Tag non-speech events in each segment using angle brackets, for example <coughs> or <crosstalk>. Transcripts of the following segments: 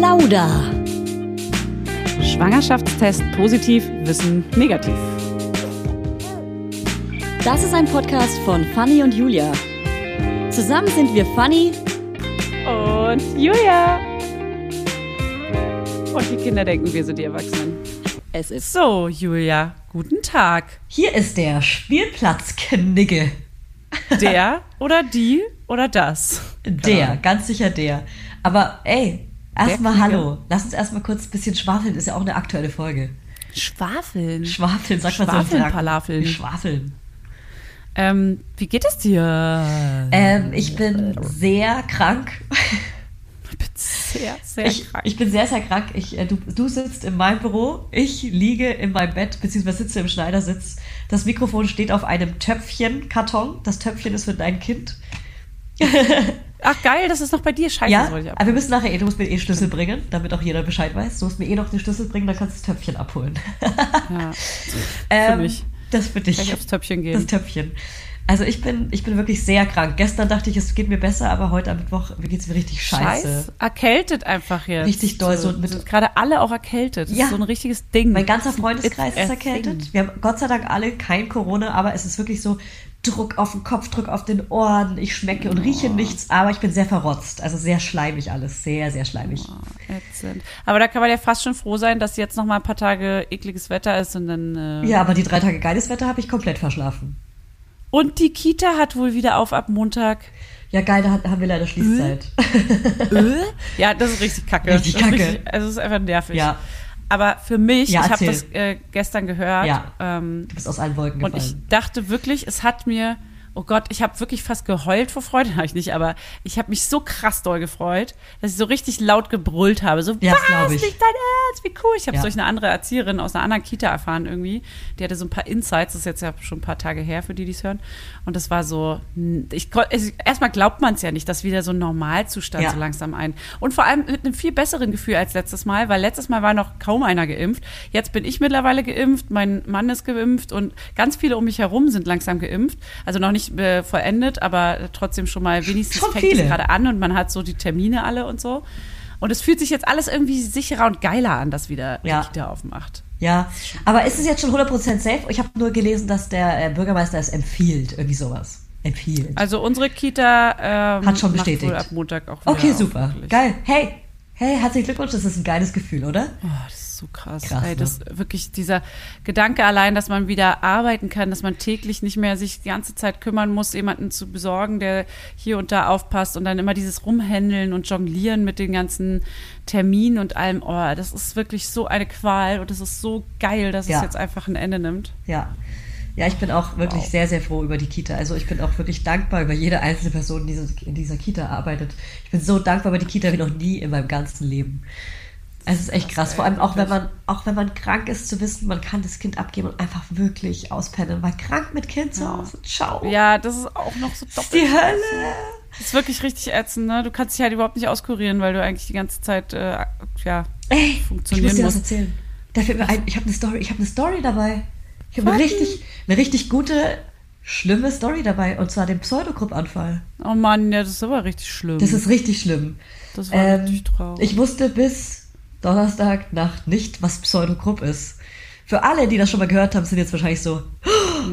Plauder. Schwangerschaftstest positiv, Wissen negativ. Das ist ein Podcast von Fanny und Julia. Zusammen sind wir Fanny und Julia. Und die Kinder denken, wir sind die Erwachsenen. Es ist So, Julia, guten Tag. Hier ist der Spielplatzknigge. Der oder die oder das? Der, ganz sicher der. Aber ey, erstmal hallo. Lass uns erstmal kurz ein bisschen schwafeln, ist ja auch eine aktuelle Folge. Schwafeln. Schwafeln, sag mal so. Schwafeln, Schwafeln. Ähm, wie geht es dir? Ähm, ich bin sehr krank. Ich bin sehr, sehr Ich, krank. ich bin sehr, sehr krank. Ich, äh, du, du sitzt in meinem Büro, ich liege in meinem Bett, beziehungsweise sitze im Schneidersitz. Das Mikrofon steht auf einem Töpfchen-Karton. Das Töpfchen ist für dein Kind. <laughs> Ach geil, das ist noch bei dir. Scheiße, Ja, das wollte ich aber wir müssen nachher eh, du musst mir eh Schlüssel bringen, damit auch jeder Bescheid weiß. Du musst mir eh noch den Schlüssel bringen, dann kannst du das Töpfchen abholen. Ja, <laughs> Ähm, mich. Das für dich. kann ich aufs Töpfchen Das gehen. Töpfchen. Also ich bin, ich bin wirklich sehr krank. Gestern dachte ich, es geht mir besser, aber heute am Mittwoch geht es mir richtig scheiße. Scheiß. Erkältet einfach jetzt. Richtig doll, so Sind mit- gerade alle auch erkältet. Das Ja. ist so ein richtiges Ding. Mein ganzer Das Freundeskreis ist erkältet. thing. Wir haben Gott sei Dank alle kein Corona, aber es ist wirklich so Druck auf den Kopf, Druck auf den Ohren. Ich schmecke und rieche nichts, aber ich bin sehr verrotzt. Also sehr schleimig alles. Sehr, sehr schleimig. Ätzend. Aber da kann man ja fast schon froh sein, dass jetzt noch mal ein paar Tage ekliges Wetter ist und dann. Äh Ja, aber die drei Tage geiles Wetter habe ich komplett verschlafen. Und die Kita hat wohl wieder auf ab Montag. Ja, geil, da haben wir leider Schließzeit. Äh? <laughs> Ja, das ist richtig kacke. Richtig kacke. also es ist einfach nervig. Ja. Aber für mich, Ja, ich habe das äh, gestern gehört. Ja. Ähm, Du bist aus allen Wolken Und gefallen. ich dachte wirklich, es hat mir, oh Gott, ich habe wirklich fast geheult vor Freude, <laughs> habe ich nicht, aber ich habe mich so krass doll gefreut, dass ich so richtig laut gebrüllt habe. So, Ja, was, ich. nicht dein Ernst, wie cool. Ich habe Ja. durch eine andere Erzieherin aus einer anderen Kita erfahren irgendwie. Die hatte so ein paar Insights, das ist jetzt ja schon ein paar Tage her, für die, die es hören. Und das war so, ich, erstmal glaubt man es ja nicht, dass wieder so ein Normalzustand Ja. so langsam ein. Und vor allem mit einem viel besseren Gefühl als letztes Mal, weil letztes Mal war noch kaum einer geimpft. Jetzt bin ich mittlerweile geimpft, mein Mann ist geimpft und ganz viele um mich herum sind langsam geimpft. Also noch nicht äh, vollendet, aber trotzdem schon mal wenigstens Schon fängt es gerade an und man hat so die Termine alle und so. Und es fühlt sich jetzt alles irgendwie sicherer und geiler an, dass wieder Ja. die Kita aufmacht. Ja, aber ist es jetzt schon 100% safe? Ich habe nur gelesen, dass der äh, Bürgermeister es empfiehlt, irgendwie sowas. Empfiehlt. Also unsere Kita ähm, Hat schon macht bestätigt. wohl ab Montag auch wieder okay, super. Geil. Hey, hey, herzlichen Glückwunsch, das ist ein geiles Gefühl, oder? Oh, das ist so krass. Krass, Ey, ne? das wirklich dieser Gedanke allein, dass man wieder arbeiten kann, dass man täglich nicht mehr sich die ganze Zeit kümmern muss, jemanden zu besorgen, der hier und da aufpasst und dann immer dieses Rumhändeln und Jonglieren mit den ganzen Terminen und allem. Oh, das ist wirklich so eine Qual und es ist so geil, dass Ja. es jetzt einfach ein Ende nimmt. Ja. Ja, ich bin auch wirklich Wow. sehr, sehr froh über die Kita. Also ich bin auch wirklich dankbar über jede einzelne Person, die in dieser Kita arbeitet. Ich bin so dankbar über die Kita wie noch nie in meinem ganzen Leben. Es ist echt krass. Vor allem auch wenn man, auch wenn man krank ist, zu wissen, man kann das Kind abgeben und einfach wirklich auspennen. Weil krank mit Kind zu Hause, ciao. Ja, das ist auch noch so doppelt. die Hölle. Das ist wirklich richtig ätzend, ne? Du kannst dich halt überhaupt nicht auskurieren, weil du eigentlich die ganze Zeit, äh, ja, Ey, ich muss funktionieren dir was muss. erzählen. Da fällt mir ein, ich habe eine Story, ich habe eine Story dabei. Ich habe eine richtig, eine richtig gute, schlimme Story dabei. Und zwar den Pseudogrupp-Anfall. Oh Mann, ja, das ist aber richtig schlimm. Das ist richtig schlimm. Das war Ähm, richtig traurig. ich wusste bis Donnerstagnacht nicht, was Pseudogrupp ist. Für alle, die das schon mal gehört haben, sind jetzt wahrscheinlich so,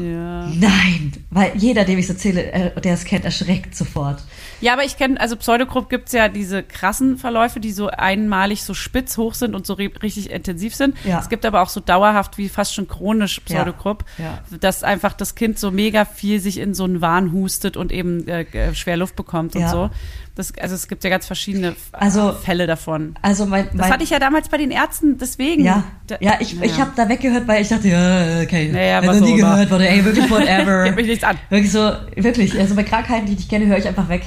ja. nein, weil jeder, dem ich es erzähle, äh, der es kennt, erschreckt sofort. Ja, aber ich kenne, also Pseudogrupp gibt's ja diese krassen Verläufe, die so einmalig so spitz hoch sind und so ri- richtig intensiv sind. Ja. Es gibt aber auch so dauerhaft wie fast schon chronisch Pseudogrupp, Ja. dass einfach das Kind so mega viel sich in so einen Wahn hustet und eben äh, äh, schwer Luft bekommt und Ja. so. Das, also es gibt ja ganz verschiedene Also- Fälle davon. Also mein, Das mein hatte ich ja damals bei den Ärzten, deswegen. ja, Da- ja, ich, ich Naja. habe da weggehört, weil ich dachte, ja, okay, Naja, was noch nie auch immer. gehört, wurde, ey, wirklich <laughs> whatever. Geht mich nichts an. Wirklich so, wirklich, also bei Krankheiten, die ich kenne, höre ich einfach weg.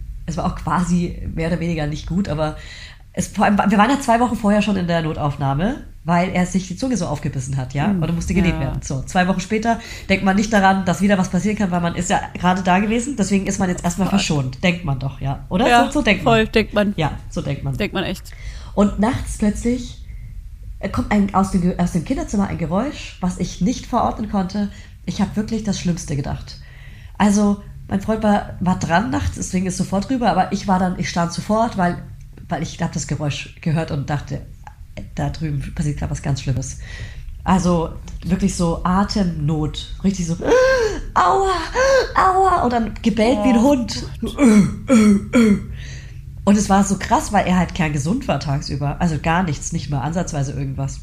es war auch quasi mehr oder weniger nicht gut, aber es, allem, wir waren ja zwei Wochen vorher schon in der Notaufnahme, weil er sich die Zunge so aufgebissen hat, ja, und er musste genäht ja. werden. So, zwei Wochen später denkt man nicht daran, dass wieder was passieren kann, weil man ist ja gerade da gewesen, deswegen ist man jetzt erstmal verschont. Denkt man doch, ja. Oder? Ja, so, so denkt voll, man. denkt man. Ja, so denkt man. Denkt man echt. Und nachts plötzlich äh, kommt ein, aus, dem, aus dem Kinderzimmer ein Geräusch, was ich nicht verorten konnte. Ich habe wirklich das Schlimmste gedacht. Also, mein Freund war, war dran nachts, deswegen ist sofort rüber, aber ich war dann, ich stand sofort, weil, weil ich habe das Geräusch gehört und dachte, äh, da drüben passiert gerade was ganz Schlimmes. Also wirklich so Atemnot, richtig so, aua, aua, und dann gebellt wie ein Hund. Und es war so krass, weil er halt kerngesund war tagsüber. Also gar nichts, nicht mal ansatzweise irgendwas.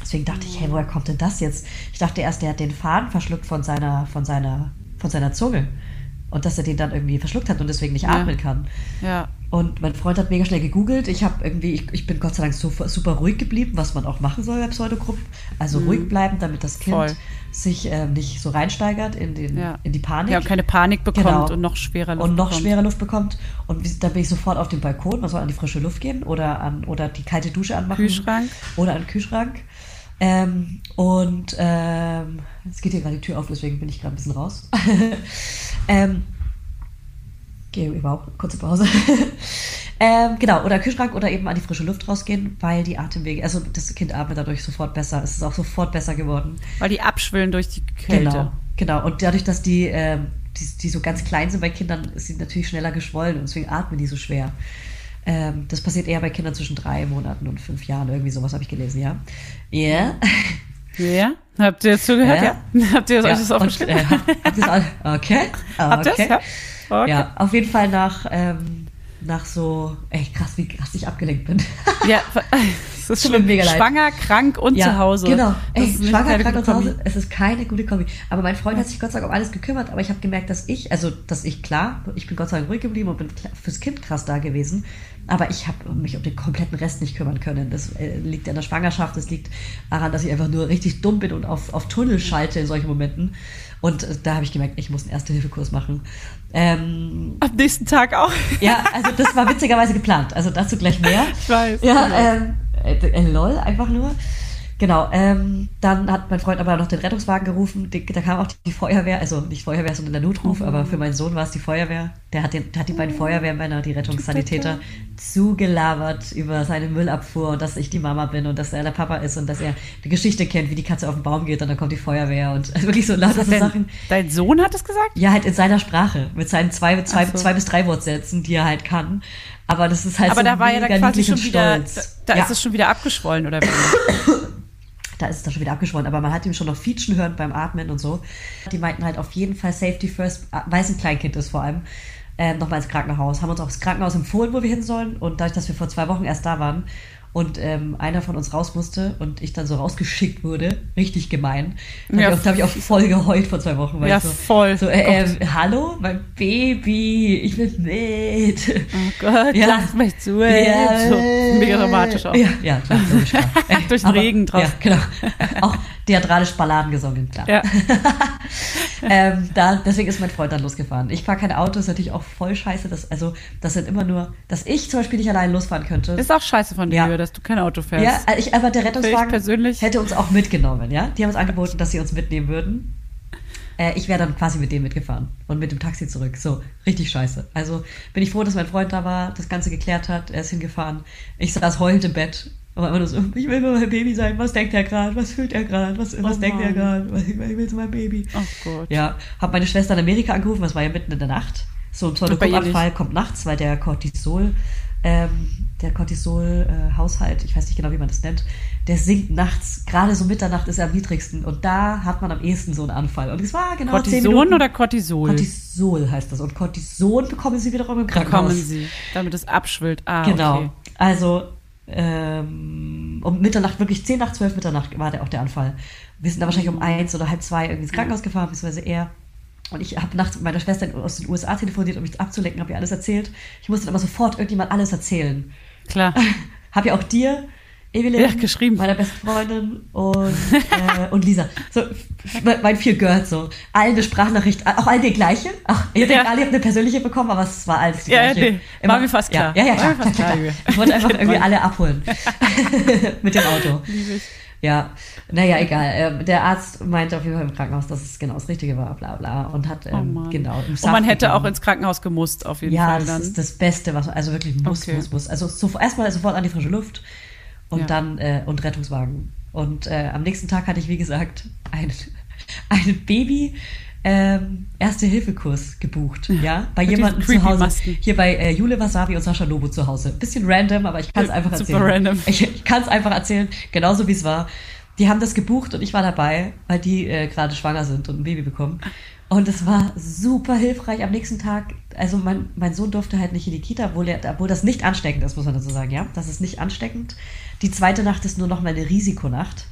Deswegen dachte ich, hey, woher kommt denn das jetzt? Ich dachte erst, der hat den Faden verschluckt von seiner, von seiner, von seiner Zunge. Und dass er den dann irgendwie verschluckt hat und deswegen nicht Ja. atmen kann. Ja. Und mein Freund hat mega schnell gegoogelt. Ich habe irgendwie, ich, ich bin Gott sei Dank super, super ruhig geblieben, was man auch machen soll bei Pseudogruppen. Also ruhig bleiben, damit das Kind Mhm. Voll. sich ähm, nicht so reinsteigert in, den, Ja. in die Panik. Ja, und keine Panik bekommt Genau. und noch schwerer Luft und noch bekommt. schwerer Luft bekommt. Und wie- da bin ich sofort auf den Balkon, man soll an die frische Luft gehen oder an oder die kalte Dusche anmachen. Kühlschrank. Oder an den Kühlschrank. Ähm, und ähm, jetzt geht hier gerade die Tür auf, deswegen bin ich gerade ein bisschen raus. <laughs> ähm, gehe überhaupt, kurze Pause. <laughs> ähm, genau, oder Kühlschrank oder eben an die frische Luft rausgehen, weil die Atemwege, also das Kind atmet dadurch sofort besser. Es ist auch sofort besser geworden. Weil die abschwillen durch die Kälte. Genau, genau. Und dadurch, dass die, ähm, die, die so ganz klein sind bei Kindern, ist sie natürlich schneller geschwollen und deswegen atmen die so schwer. Ähm, das passiert eher bei Kindern zwischen drei Monaten und fünf Jahren. Irgendwie sowas habe ich gelesen, ja. Ja. Ja? Habt ihr zugehört? Ja. Ja. <laughs> Habt ihr euch ja. das und, aufgeschrieben? äh, habt ihr's all- okay. <laughs> Habt ihr okay. Ja. Okay. Ja, auf jeden Fall nach, ähm, nach so, ey, krass, wie krass ich abgelenkt bin. <laughs> Ja, <laughs> es ist schlimm. mega leid. Schwanger, krank und zu Hause. Genau. Nicht schwanger, krank und zu Hause, es ist keine gute Kombi. Aber mein Freund hat sich Gott sei Dank um alles gekümmert, aber ich habe gemerkt, dass ich, also, dass ich, klar, ich bin Gott sei Dank ruhig geblieben und bin fürs Kind krass da gewesen, aber ich habe mich um den kompletten Rest nicht kümmern können. Das äh, liegt an der Schwangerschaft, das liegt daran, dass ich einfach nur richtig dumm bin und auf, auf Tunnel schalte in solchen Momenten. Und äh, da habe ich gemerkt, ich muss einen Erste-Hilfe-Kurs machen. Ähm, Am nächsten Tag auch. ja, also das war witzigerweise geplant. Also dazu gleich mehr. <laughs> Ich weiß. Ja, ähm, äh, äh, lol, einfach nur. Genau, ähm, dann hat mein Freund aber noch den Rettungswagen gerufen. Die, da kam auch die Feuerwehr, also nicht Feuerwehr, sondern der Notruf, Oh. aber für meinen Sohn war es die Feuerwehr. Der hat, den, der hat die beiden Feuerwehrmänner, die Rettungssanitäter, zugelabert über seine Müllabfuhr und dass ich die Mama bin und dass er der Papa ist und dass er die Geschichte kennt, wie die Katze auf den Baum geht und dann kommt die Feuerwehr und also wirklich so lauter so Sachen. dein Sohn hat es gesagt? Ja, halt in seiner Sprache, mit seinen zwei, zwei, so. zwei bis drei Wortsätzen, die er halt kann. Aber das ist halt Aber so da war ja dann quasi schon wieder, da, stolz. da ja. ist es schon wieder abgeschwollen, oder wie? <coughs> da ist es dann schon wieder abgeschwollen, aber man hat ihm schon noch Fietschen hören beim Atmen und so. Die meinten halt auf jeden Fall Safety First, weil es ein Kleinkind ist vor allem, ähm, nochmal ins Krankenhaus. Haben uns auch das Krankenhaus empfohlen, wo wir hin sollen und dadurch, dass wir vor zwei Wochen erst da waren und ähm, einer von uns raus musste und ich dann so rausgeschickt wurde, richtig gemein. Da Ja. habe ich, auch- voll geheult vor zwei Wochen. Weil Ja, ich so, voll. So, äh, ähm, hallo, mein Baby, ich will mit. Oh Gott, Ja. lass mich zu. Ja, so, mega dramatisch auch. Ja, ja klar, logisch, klar. <laughs> Durch den Aber- Regen drauf. Ja, genau. Auch theatralisch Balladen gesungen, klar. Ja. <laughs> ähm, da, deswegen ist mein Freund dann losgefahren. Ich fahre kein Auto, ist natürlich auch voll scheiße. Dass, also, das sind immer nur, dass ich zum Beispiel nicht allein losfahren könnte. Ist auch scheiße von dir, Ja. Dass du kein Auto fährst. ja, also ich, aber der Rettungswagen persönlich- hätte uns auch mitgenommen, ja. Die haben uns angeboten, dass sie uns mitnehmen würden. Äh, ich wäre dann quasi mit dem mitgefahren und mit dem Taxi zurück. So, richtig scheiße. Also bin ich froh, dass mein Freund da war, das Ganze geklärt hat. Er ist hingefahren. Ich saß heulend im Bett. Aber immer nur so, ich will nur mein Baby sein. Was denkt er gerade? Was fühlt er gerade? Was, was Oh denkt er gerade? Ich will zu meinem Baby. Oh Gott. Ja, habe meine Schwester in Amerika angerufen, das war ja mitten in der Nacht. So ein bei ihr Pseudokumanfall kommt nachts, weil der Cortisol, ähm, der Cortisol-Haushalt, ich weiß nicht genau, wie man das nennt, der sinkt nachts, gerade so Mitternacht ist er am niedrigsten und da hat man am ehesten so einen Anfall. Und es war genau Cortison oder Cortisol? Cortisol heißt das. Und Cortison bekommen sie wiederum im Krankenhaus. Bekommen sie, damit es abschwillt. Ah, Genau. okay. Also ähm, um Mitternacht, wirklich 10 nach 12 Mitternacht war der auch der Anfall. Wir sind da wahrscheinlich um eins oder halb zwei irgendwie ins Krankenhaus gefahren, beziehungsweise er. Und ich habe nachts mit meiner Schwester aus den USA telefoniert, um mich abzulenken, habe ihr alles erzählt. Ich musste dann aber sofort irgendjemand alles erzählen. Klar. <laughs> Habe ja auch dir, Evelyn, Ja, geschrieben. meiner besten Freundin und, äh, und Lisa. So, mein vier Girls so. Allen eine Sprachnachricht, auch allen die gleiche. Ach, ihr denkt, Ja. alle habt eine persönliche bekommen, aber es war alles die Ja, gleiche. nee, war mir fast klar. Ja, ja, ja klar, klar, klar, klar. Ich wollte einfach irgendwie alle abholen. <laughs> Mit dem Auto. Liebe ich. Ja, naja, egal. Ähm, der Arzt meinte auf jeden Fall im Krankenhaus, dass es genau das Richtige war, bla bla. Und hat, Oh ähm, genau. im Und Saft man hätte auch gegeben. ins Krankenhaus gemusst, auf jeden Ja, Fall das dann. ist das Beste, was man, also wirklich muss, Okay. muss, muss. Also so, erstmal sofort an die frische Luft und Ja. dann äh, und Rettungswagen. Und äh, am nächsten Tag hatte ich, wie gesagt, ein, <laughs> ein Baby ähm, Erste-Hilfe-Kurs gebucht. Ja, bei Mit jemandem zu Hause. Hier bei äh, Jule Wasabi und Sascha Lobo zu Hause. Bisschen random, aber ich kann es Ja, einfach super erzählen. random. Ich, ich kann es einfach erzählen, genauso wie es war. Die haben das gebucht und ich war dabei, weil die äh, gerade schwanger sind und ein Baby bekommen. Und es war super hilfreich am nächsten Tag. Also mein, mein Sohn durfte halt nicht in die Kita, obwohl, er, obwohl das nicht ansteckend ist, muss man dazu sagen, ja. Das ist nicht ansteckend. Die zweite Nacht ist nur noch mal eine Risikonacht.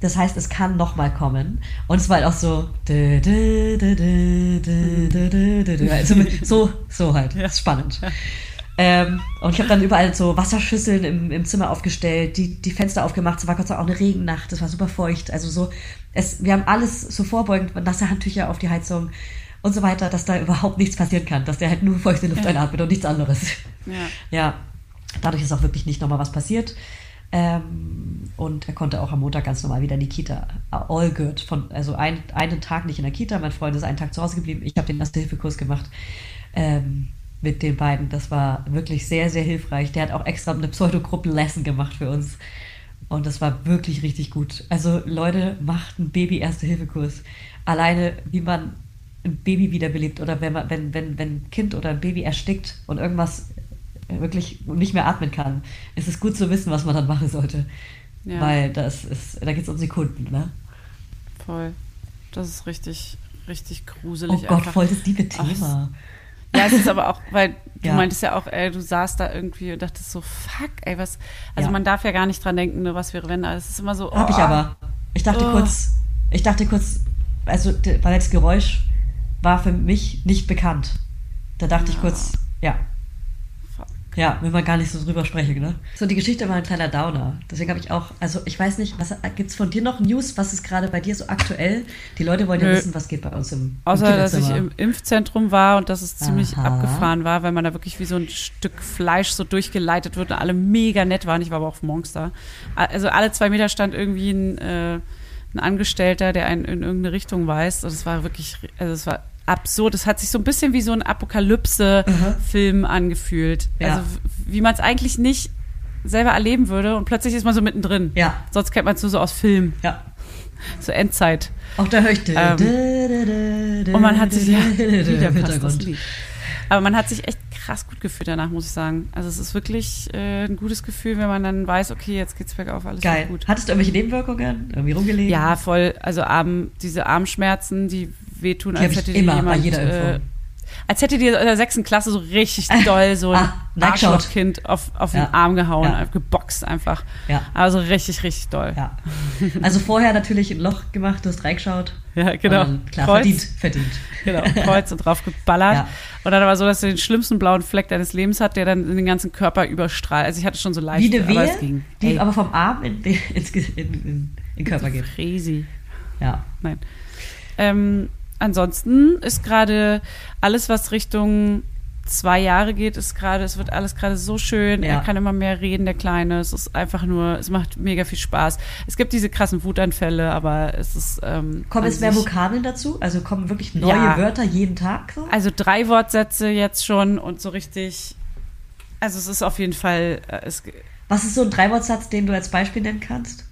Das heißt, es kann nochmal kommen. Und es war halt auch so. Also so, so halt. Ja. Das ist spannend. Ähm, und ich habe dann überall so Wasserschüsseln im, im Zimmer aufgestellt, die, die Fenster aufgemacht. Es war Gott sei Dank auch eine Regennacht. Es war super feucht. Also so, es, wir haben alles so vorbeugend, nasse Handtücher auf die Heizung und so weiter, dass da überhaupt nichts passieren kann, dass der halt nur feuchte Luft ja. einatmet und nichts anderes. Ja. ja. Dadurch ist auch wirklich nicht nochmal was passiert. Ähm, und er konnte auch am Montag ganz normal wieder in die Kita. All good. Von, also ein, einen Tag nicht in der Kita, mein Freund ist einen Tag zu Hause geblieben. Ich habe den Erste-Hilfe-Kurs gemacht ähm, mit den beiden. Das war wirklich sehr, sehr hilfreich. Der hat auch extra eine Pseudogruppen-Lesson gemacht für uns. Und das war wirklich richtig gut. Also Leute, macht einen Baby-Erste-Hilfe-Kurs. Alleine, wie man ein Baby wiederbelebt oder wenn, man, wenn, wenn, wenn ein Kind oder ein Baby erstickt und irgendwas wirklich nicht mehr atmen kann, ist es gut zu wissen, was man dann machen sollte. Ja. Weil das ist, da geht es um Sekunden, ne? Voll. Das ist richtig, richtig Oh gruselig. Gott, einfach. voll das liebe Ach, Thema. Ja, es ist aber auch, weil du <laughs> Ja. meintest ja auch, ey, du saßt da irgendwie und dachtest so, fuck, ey, was. Also Ja. man darf ja gar nicht dran denken, ne, was wäre, wenn. aber Es ist immer so. Hab ich oh. aber. Ich dachte Oh. kurz, ich dachte kurz, also weil das Geräusch war für mich nicht bekannt. Da dachte ich Ja. kurz, ja. Ja, wenn man gar nicht so drüber sprechen, ne? So, die Geschichte war ein kleiner Downer. Deswegen habe ich auch, also ich weiß nicht, was gibt's von dir noch News? Was ist gerade bei dir so aktuell? Die Leute wollen ja Nö. wissen, was geht bei uns im, im Außer, dass ich im Impfzentrum war und dass es ziemlich Aha. abgefahren war, weil man da wirklich wie so ein Stück Fleisch so durchgeleitet wird und alle mega nett waren. Ich war aber auch Monster. Also alle zwei Meter stand irgendwie ein, äh, ein Angestellter, der einen in irgendeine Richtung weist. Und es war wirklich, also es war absurd. Es hat sich so ein bisschen wie so ein Apokalypse-Film angefühlt. Ja. Also wie man es eigentlich nicht selber erleben würde und plötzlich ist man so mittendrin. Ja. Sonst kennt man es nur so aus Film, Ja. <laughs> so Endzeit. Auch da höre ich. Ähm, <laughs> Und man hat sich ja wieder passt das. Lied. Aber man hat sich echt krass gut gefühlt danach, muss ich sagen. Also es ist wirklich äh, ein gutes Gefühl, wenn man dann weiß, okay, jetzt geht's bergauf, alles Geil. gut. Hattest du irgendwelche Nebenwirkungen? Irgendwie rumgelegen? Ja, voll. Also Arm, diese Armschmerzen, die wehtun, Die als ich hätte dir immer bei jemand, jeder äh, Impfung. Als hätte dir in der sechsten Klasse so richtig <laughs> doll so ein ah. Arschlochkind auf, auf Ja. den Arm gehauen, Ja. geboxt einfach. Ja. Also richtig, richtig doll. Ja. Also vorher natürlich ein Loch gemacht, du hast reingeschaut. Ja, genau. Klar, Kreuz. verdient, verdient. Genau, <laughs> Kreuz und drauf geballert. Ja. Und dann aber so, dass du den schlimmsten blauen Fleck deines Lebens hat, der dann den ganzen Körper überstrahlt. Also ich hatte schon so leicht, Wie eine aber Wehe, es ging. die Ey, aber vom Arm in, in, <laughs> ins in, in, in den Körper geht. crazy. Ja. Nein. Ähm, ansonsten ist gerade alles, was Richtung zwei Jahre geht, ist gerade, es wird alles gerade so schön. Ja. Er kann immer mehr reden, der Kleine. Es ist einfach nur, es macht mega viel Spaß. Es gibt diese krassen Wutanfälle, aber es ist. Ähm, Kommen jetzt mehr Vokabeln dazu? Also kommen wirklich neue Ja. Wörter jeden Tag? So? Also drei Wortsätze jetzt schon und so richtig. Also es ist auf jeden Fall. Äh, es, Was ist so ein Dreiwortsatz, den du als Beispiel nennen kannst?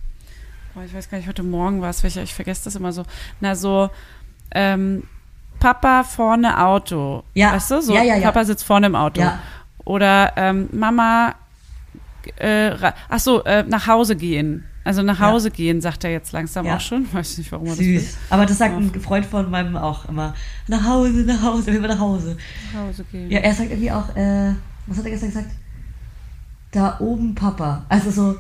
boah, ich weiß gar nicht, heute Morgen war es welcher, ich vergesse das immer so. Na, so, ähm, Papa vorne Auto. Ja. Weißt du? So, Ja, ja, ja. Papa sitzt vorne im Auto. Ja. Oder ähm, Mama, äh, ach so, äh, nach Hause gehen. Also nach Ja. Hause gehen, sagt er jetzt langsam Ja. auch schon. <laughs> Weiß nicht, warum er das will. Süß. Aber das sagt ein Freund von meinem auch immer. Nach Hause, nach Hause, immer nach Hause. Nach Hause gehen. Ja, er sagt irgendwie auch, äh, was hat er gestern gesagt? Da oben Papa. Also so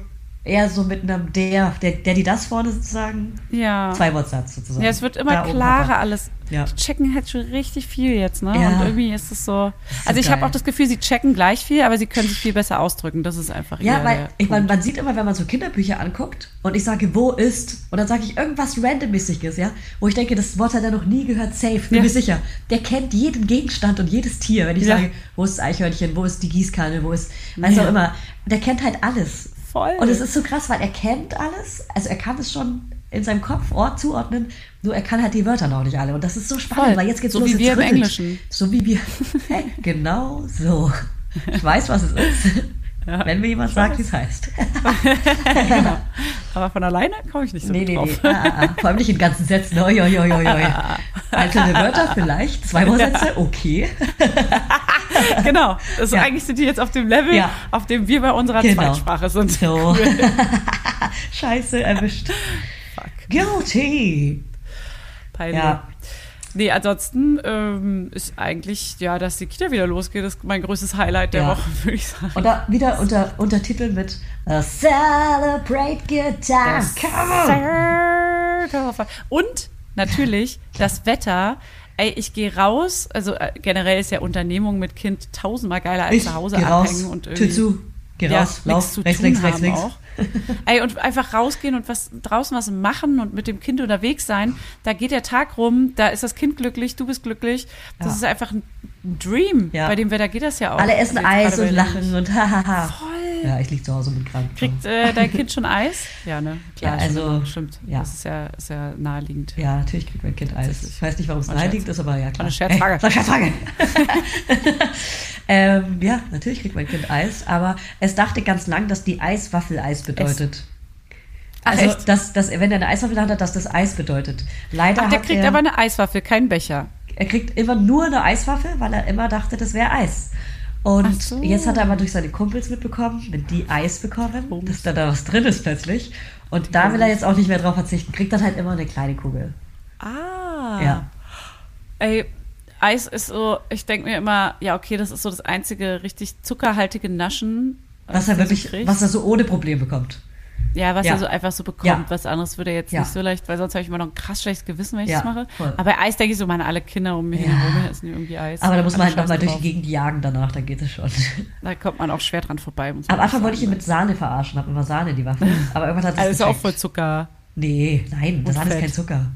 eher so mit einem der, der, der die das vorne sozusagen. ja. Zwei Wortsatz sozusagen. Ja, es wird immer Da klarer alles. Ja. Die checken halt schon richtig viel jetzt, ne? Ja. Und irgendwie ist es so. ist so Also ich habe auch das Gefühl, sie checken gleich viel, aber sie können sich viel besser ausdrücken. Das ist einfach Ja, weil ich meine, man sieht immer, wenn man so Kinderbücher anguckt und ich sage, wo ist, und dann sage ich irgendwas randommäßiges, ja, wo ich denke, das Wort hat er noch nie gehört, safe, bin Ja. mir sicher. Der kennt jeden Gegenstand und jedes Tier. Wenn ich Ja. sage, wo ist das Eichhörnchen, wo ist die Gießkanne, wo ist, was Ja. auch immer, der kennt halt alles. Voll. Und es ist so krass, weil er kennt alles, also er kann es schon in seinem Kopf Ort zuordnen, nur er kann halt die Wörter noch nicht alle. Und das ist so spannend, Voll. weil jetzt geht's So los. wie jetzt wir im. Englischen. So wie wir. <laughs> Genau so. Ich weiß, was es ist. Wenn mir jemand sagt, wie es heißt. <laughs> genau. Aber von alleine komme ich nicht so Nee, gut nee, drauf. nee. Ah, ah, ah. Vor allem nicht in ganzen Sätzen. Oi, oi, oi, oi. <laughs> Einzelne Wörter vielleicht, zwei Wortsätze, okay. <laughs> genau. Also Ja. eigentlich sind die jetzt auf dem Level, Ja. auf dem wir bei unserer Genau. Zweitsprache sind. So. Scheiße, erwischt. Fuck. Guilty. Peinlich. Ja. Nee, ansonsten ähm, ist eigentlich, ja, dass die Kita wieder losgeht, ist mein größtes Highlight der Ja. Woche, <laughs> würde ich sagen. Und da wieder unter, Untertitel mit uh, Celebrate Good. Come on. Und natürlich <laughs> das Wetter. Ey, ich gehe raus. Also äh, generell ist ja Unternehmung mit Kind tausendmal geiler als Ich zu Hause geh raus, abhängen und Tür irgendwie zu, geh ja, raus, lauf, zu rechts, tun rechts, haben links. auch. Ey, und einfach rausgehen und was draußen was machen und mit dem Kind unterwegs sein. Da geht der Tag rum, da ist das Kind glücklich, du bist glücklich. Das Ja. ist einfach ein Dream. Ja. Bei dem Wetter geht das ja auch. Alle essen Eis und lachen und <laughs> hahaha. Voll. Ja, ich lieg zu Hause mit krank. Kriegt äh, dein <laughs> Kind schon Eis? Ja, ne? Ja, also, stimmt. ja. Das ist ja, ist ja naheliegend. Ja, natürlich kriegt mein Kind Eis. Ich weiß nicht, warum es naheliegend ist, aber ja, klar. eine Scherzfrage. Ey, war eine Scherzfrage. <laughs> ähm, ja, natürlich kriegt mein Kind Eis, aber es dachte ganz lang, dass die Eiswaffel Eis bedeutet. Ach, also, echt? dass, dass, wenn er eine Eiswaffel hat, dass das Eis bedeutet. Leider Ach, der kriegt er, aber eine Eiswaffel, keinen Becher. Er kriegt immer nur eine Eiswaffel, weil er immer dachte, das wäre Eis. Und so. jetzt hat er aber durch seine Kumpels mitbekommen, wenn die Eis bekommen, dass da, da was drin ist plötzlich. Und da will er jetzt auch nicht mehr drauf verzichten. Kriegt dann halt immer eine kleine Kugel. Ah. Ja. Ey, Eis ist so, ich denke mir immer, ja, okay, das ist so das einzige richtig zuckerhaltige Naschen. Was er wirklich, was er so ohne Problem bekommt. Ja, was Ja. er so einfach so bekommt. Ja. Was anderes würde er jetzt Ja. nicht so leicht, weil sonst habe ich immer noch ein krass schlechtes Gewissen, wenn ich Ja, das mache. voll. Aber bei Eis denke ich so, meine alle Kinder um mich Ja. herum essen die irgendwie Eis. Aber da muss man halt nochmal durch die Gegend jagen danach, dann geht es schon. Da kommt man auch schwer dran vorbei. Am Anfang wollte ich ihn mit Sahne verarschen, habe immer Sahne in die Waffe. Aber irgendwann hat es Also ist auch voll Zucker. Nee, nein, Und Sahne ist kein Zucker.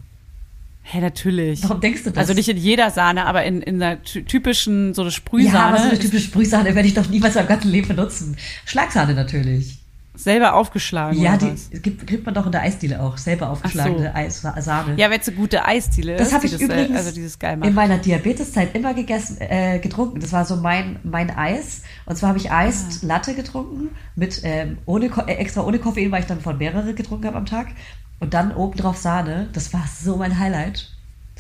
Hä, natürlich. Warum denkst du das? Also nicht in jeder Sahne, aber in, in einer ty- typischen, so eine Ja, Sprühsahne. aber so eine typische Sprühsahne werde ich doch niemals in meinem ganzen Leben benutzen. Schlagsahne natürlich. Selber aufgeschlagen Ja, die gibt, kriegt man doch in der Eisdiele auch. Selber aufgeschlagene Eis, Sahne. Ja, wenn es eine gute Eisdiele Das ist, habe die ich äh, übrigens also dieses geil in meiner Diabeteszeit immer gegessen, äh, getrunken. Das war so mein, mein Eis. Und zwar habe ich Ah. Eis Latte getrunken, mit ähm, ohne äh, extra ohne Koffein, weil ich dann von mehrere getrunken habe am Tag. Und dann obendrauf Sahne. Das war so mein Highlight.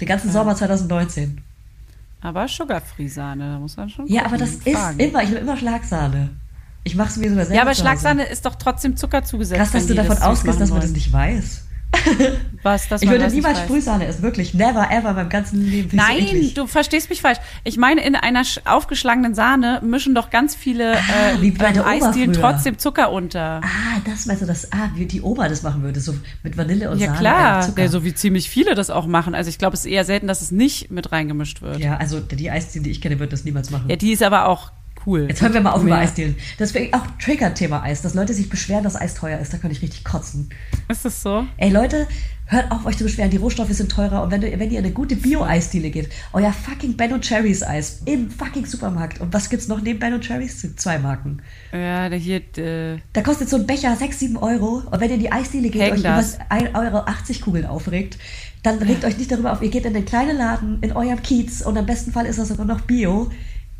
Den ganzen Ah. Sommer 2019. Aber Sugar-Free-Sahne, da muss man schon Ja, aber gucken, das fragen. ist immer, ich will immer Schlagsahne. Ich mache es mir sogar selber. Ja, aber. Schlagsahne ist doch trotzdem Zucker zugesetzt. Krass, dass du davon das ausgehst, dass man machen das nicht weiß. wollen. <laughs> <laughs> Was, dass Ich würde das niemals. Sprühsahne essen, wirklich. Never, ever in meinem ganzen Leben. So Nein, eklig. du verstehst mich falsch. Ich meine, in einer sch- aufgeschlagenen Sahne mischen doch ganz viele Ah, äh, Eisdielen trotzdem Zucker unter. Ah, das meinst du, dass ah, wie die Oma das machen würde, so mit Vanille und ja Sahne. klar, Zucker. ja, so wie ziemlich viele das auch machen. Also ich glaube, es ist eher selten, dass es nicht mit reingemischt wird. Ja, ja, also die Eisdielen, die ich kenne, wird das niemals machen. die ist aber auch cool. Jetzt hören wir mal auf Mehr. über Eisdielen. Das wäre auch Trigger-Thema Eis, dass Leute sich beschweren, dass Eis teuer ist. Da kann ich richtig kotzen. Ist das so? Ey Leute, hört auf euch zu beschweren, die Rohstoffe sind teurer und wenn, du, wenn ihr in eine gute Bio-Eisdiele geht, euer fucking Ben Cherries Eis im fucking Supermarkt. Und was gibt's noch neben Ben Cherries? Zwei Marken. Ja, der hier, äh, Da kostet so ein Becher 6, 7 Euro. Und wenn ihr in die Eisdiele geht und euch über Hängdas. 1,80 Euro Kugeln aufregt, dann regt euch nicht darüber auf. Ihr geht in den kleinen Laden in eurem Kiez und im besten Fall ist das sogar noch Bio.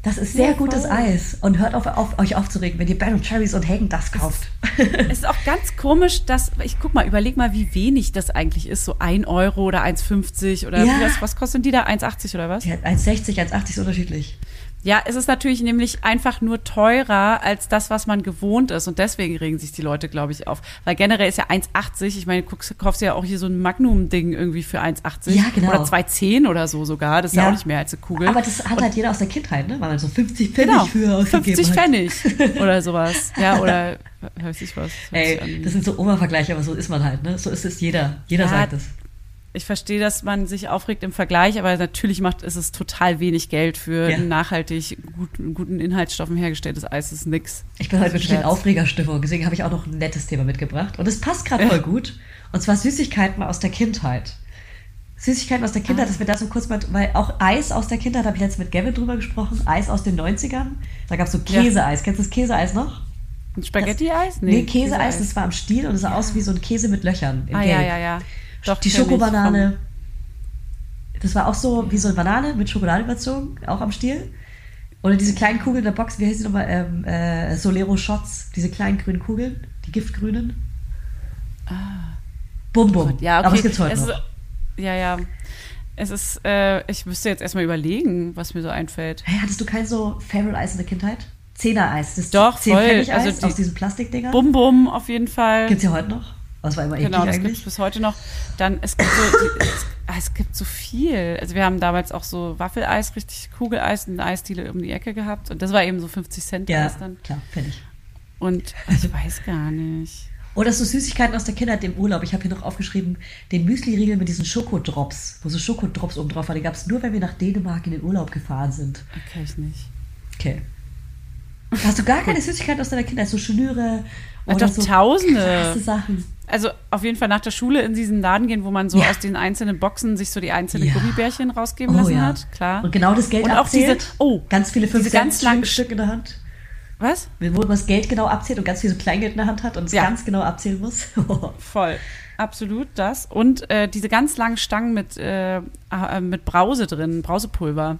Das ist sehr Ja, gutes. Eis. Und hört auf, auf euch aufzuregen, wenn ihr Ben Cherries und Hagen das kauft. es ist auch ganz komisch, dass, ich guck mal, überleg mal, wie wenig das eigentlich ist. So 1 Euro oder 1,50 oder Ja. was, was kosten die da? 1,80 oder was? Ja, 1,60, 1,80 ist unterschiedlich. Ja, es ist natürlich nämlich einfach nur teurer als das, was man gewohnt ist. Und deswegen regen sich die Leute, glaube ich, auf. Weil generell ist ja 1,80. Ich meine, du kaufst ja auch hier so ein Magnum-Ding irgendwie für 1,80. Ja, genau. Oder 2,10 oder so sogar. Das ist ja, Ja. auch nicht mehr als eine Kugel. Aber das hat halt jeder aus der Kindheit, ne? Weil man so 50 Pfennig genau, für ausgegeben 50 hat. Pfennig <laughs> oder sowas. Ja, oder weiß ich was. Ey, das sind so Oma-Vergleiche, aber so ist man halt, ne? So ist es jeder. Jeder Ja, sagt es. Ich verstehe, dass man sich aufregt im Vergleich, aber natürlich macht ist es total wenig Geld für Ja. nachhaltig gut, guten Inhaltsstoffen hergestelltes Eis. Das ist nix. Ich bin heute in Scherz. Aufregerstimmung, deswegen habe ich auch noch ein nettes Thema mitgebracht. Und es passt gerade voll gut. Und zwar Süßigkeiten aus der Kindheit. Süßigkeiten aus der Kindheit, Ah. dass wir dazu kurz mal, weil auch Eis aus der Kindheit, habe ich jetzt mit Gavin drüber gesprochen, Eis aus den 90ern. Da gab es so Ja. Käseeis. Kennst du das Käseeis noch? Ein Spaghetti-Eis? Nee, Käseeis, das war am Stiel und es sah aus wie so ein Käse mit Löchern. Ah, Gelb. ja, ja, ja. Doch, die Schokobanane. Das war auch so wie so eine Banane mit Schokolade überzogen, auch am Stiel. Oder diese kleinen Kugeln in der Box, wie heißt die nochmal? Ähm, äh, Solero Shots, diese kleinen grünen Kugeln, die giftgrünen. Bum Bum. Vom, ja, okay. Aber es gibt's heute es noch. Ist, ja, ja. Es ist, äh, ich müsste jetzt erstmal überlegen, was mir so einfällt. Hey, hattest du kein so Feral Eis in der Kindheit? Zehner-Eis. Das Doch, voll. Zehn-Pfennig-Eis Also die- aus diesen Plastikdingern. Bum Bum auf jeden Fall. Gibt's ja heute noch. Es war immer eklig Genau, das gibt es bis heute noch. Dann, es gibt so, es, es gibt so viel. Also wir haben damals auch so Waffeleis, richtig Kugeleis, eine Eisdiele um die Ecke gehabt. Und das war eben so 50 Cent Ja, Eis dann. klar, Pfennig. Und ich weiß gar nicht. Oder so Süßigkeiten aus der Kindheit im Urlaub. Ich habe hier noch aufgeschrieben, den Müsli-Riegel mit diesen Schokodrops, wo so Schokodrops oben drauf waren. Die gab es nur, wenn wir nach Dänemark in den Urlaub gefahren sind. Okay, ich nicht. Okay. Hast du gar keine Süßigkeiten aus deiner Kindheit? So Schnüre oder doch, so Tausende. krasse Sachen. Also auf jeden Fall nach der Schule in diesen Laden gehen, wo man so Ja. aus den einzelnen Boxen sich so die einzelnen Ja. Gummibärchen rausgeben lassen hat. Klar. Und genau das Geld Und auch abzählt. diese- oh, ganz viele fünf diese ganz Cent langen- Stück in der Hand. Was? Wo man das Geld genau abzählt und ganz viel so Kleingeld in der Hand hat und es Ja. ganz genau abzählen muss. <laughs> Voll. Absolut das. Und äh, diese ganz langen Stangen mit, äh, äh, mit Brause drin, Brausepulver,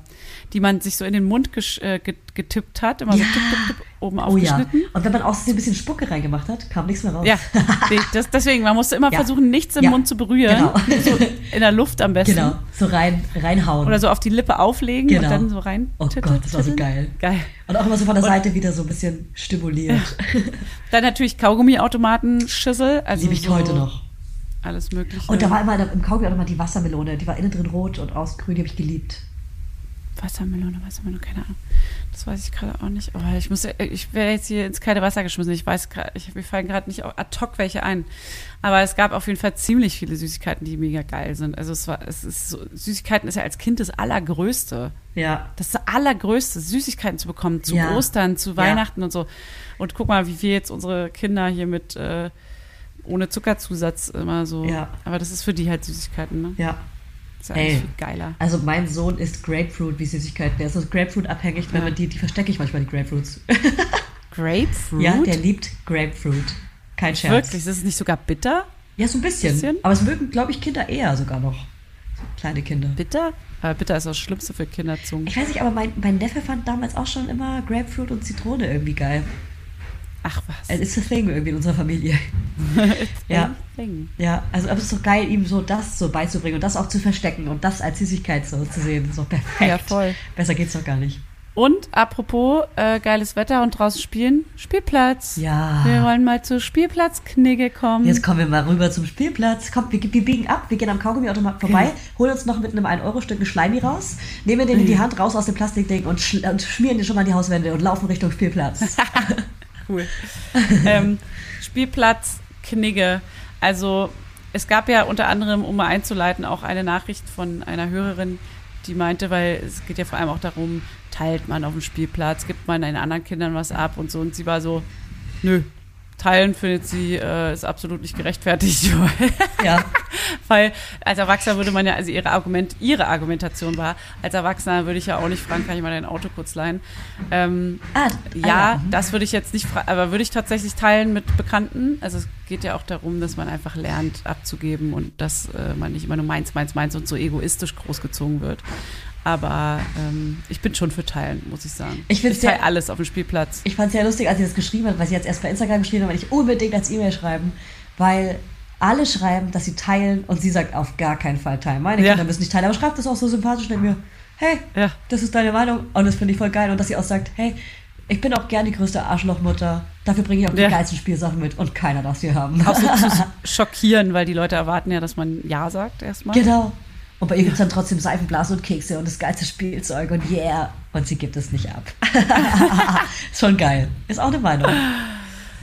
die man sich so in den Mund äh, get- getippt hat, immer so Ja. tipp, tipp, tipp, oben oh ja. aufgeschnitten. Und wenn man auch so ein bisschen Spucke reingemacht hat, kam nichts mehr raus. Ja, das, deswegen, man musste immer Ja. versuchen, nichts im Ja. Mund zu berühren. Genau. <laughs> So in der Luft am besten. Genau, so rein, reinhauen. Oder so auf die Lippe auflegen Genau. und dann so rein. Oh tittel- Gott, das war so geil. Geil. Und auch immer so von der Seite wieder so ein bisschen stimuliert. <laughs> Dann natürlich Kaugummi-Automaten-Schüssel. Also Liebe ich so heute noch. Alles Mögliche. Und da war immer im Kaugummi auch nochmal die Wassermelone. Die war innen drin rot und außen grün. Die habe ich geliebt. Wassermelone, Wassermelone, keine Ahnung. Das weiß ich gerade auch nicht. Oh, ich muss, ich wäre jetzt hier ins kalte Wasser geschmissen. Ich weiß gerade, ich, mir fallen gerade nicht ad hoc welche ein. Aber es gab auf jeden Fall ziemlich viele Süßigkeiten, die mega geil sind. Also es war, es ist so, Süßigkeiten ist ja als Kind das Allergrößte. Ja. Das Allergrößte, Süßigkeiten zu bekommen, zu Ja. Ostern, zu Ja. Weihnachten und so. Und guck mal, wie wir jetzt unsere Kinder hier mit äh, ohne Zuckerzusatz immer so. Ja. Aber das ist für die halt Süßigkeiten, ne? Ja. Das ist eigentlich Ey. viel geiler. Also mein Sohn isst Grapefruit wie Süßigkeiten. Der ist so Grapefruit abhängig, wenn Ja. man die, die verstecke ich manchmal die Grapefruits. <laughs> Grapefruit? Ja, der liebt Grapefruit. Kein Scherz. Wirklich? Ist es nicht sogar bitter? Ja, so ein bisschen. Bisschen? Aber es mögen, glaube ich, Kinder eher sogar noch. So kleine Kinder. Bitter? Aber bitter ist das Schlimmste für Kinderzungen. Ich weiß nicht, aber mein, mein Neffe fand damals auch schon immer Grapefruit und Zitrone irgendwie geil. Ach was. Es ist das Thing irgendwie in unserer Familie. <laughs> ja. Ding. Ja, also aber es ist doch geil, ihm so das so beizubringen und das auch zu verstecken und das als Süßigkeit so zu sehen. Das ist doch perfekt. Ja, voll. Besser geht's doch gar nicht. Und apropos äh, geiles Wetter und draußen spielen, Spielplatz. Ja. Wir wollen mal zur Spielplatzknigge kommen. Jetzt kommen wir mal rüber zum Spielplatz. Komm, wir, wir biegen ab, wir gehen am Kaugummiautomat vorbei, holen uns noch mit einem 1-Euro-Stück ein Schleimi raus, nehmen den in die Hand raus aus dem Plastikding und, und schmieren den schon mal an die Hauswände und laufen Richtung Spielplatz. <laughs> cool. ähm, Spielplatz Knigge. Also es gab ja unter anderem, um mal einzuleiten, auch eine Nachricht von einer Hörerin, die meinte, weil es geht ja vor allem auch darum, teilt man auf dem Spielplatz, gibt man den anderen Kindern was ab und so. Und sie war so, nö, teilen findet sie, äh, ist absolut nicht gerechtfertigt. <laughs> ja. Weil als Erwachsener würde man ja, also ihre Argument, ihre Argumentation war, als Erwachsener würde ich ja auch nicht fragen, kann ich mal dein Auto kurz leihen? Ähm, Ah, ja, mhm. das würde ich jetzt nicht fragen, aber würde ich tatsächlich teilen mit Bekannten. Also es geht ja auch darum, dass man einfach lernt abzugeben und dass äh, man nicht immer nur meins, meins, meins und so egoistisch großgezogen wird. Aber ähm, ich bin schon für Teilen, muss ich sagen. Ich ich teile alles auf dem Spielplatz. Ich fand es sehr lustig, als sie das geschrieben hat, weil sie jetzt erst bei Instagram geschrieben hat, weil ich unbedingt als E-Mail schreiben, weil alle schreiben, dass sie teilen und sie sagt auf gar keinen Fall teilen. Meine Ja. Kinder müssen nicht teilen, aber schreibt das auch so sympathisch mit mir. Hey, Ja. das ist deine Meinung und das finde ich voll geil und dass sie auch sagt, hey, ich bin auch gern die größte Arschlochmutter, dafür bringe ich auch Ja. die geilsten Spielsachen mit und keiner darf sie haben. Auch so zu <laughs> schockieren, weil die Leute erwarten ja, dass man Ja sagt erstmal. genau. Und bei ihr gibt es dann trotzdem Seifenblasen und Kekse und das geilste Spielzeug und yeah. Und sie gibt es nicht ab. <laughs> ist schon geil. Ist auch eine Meinung.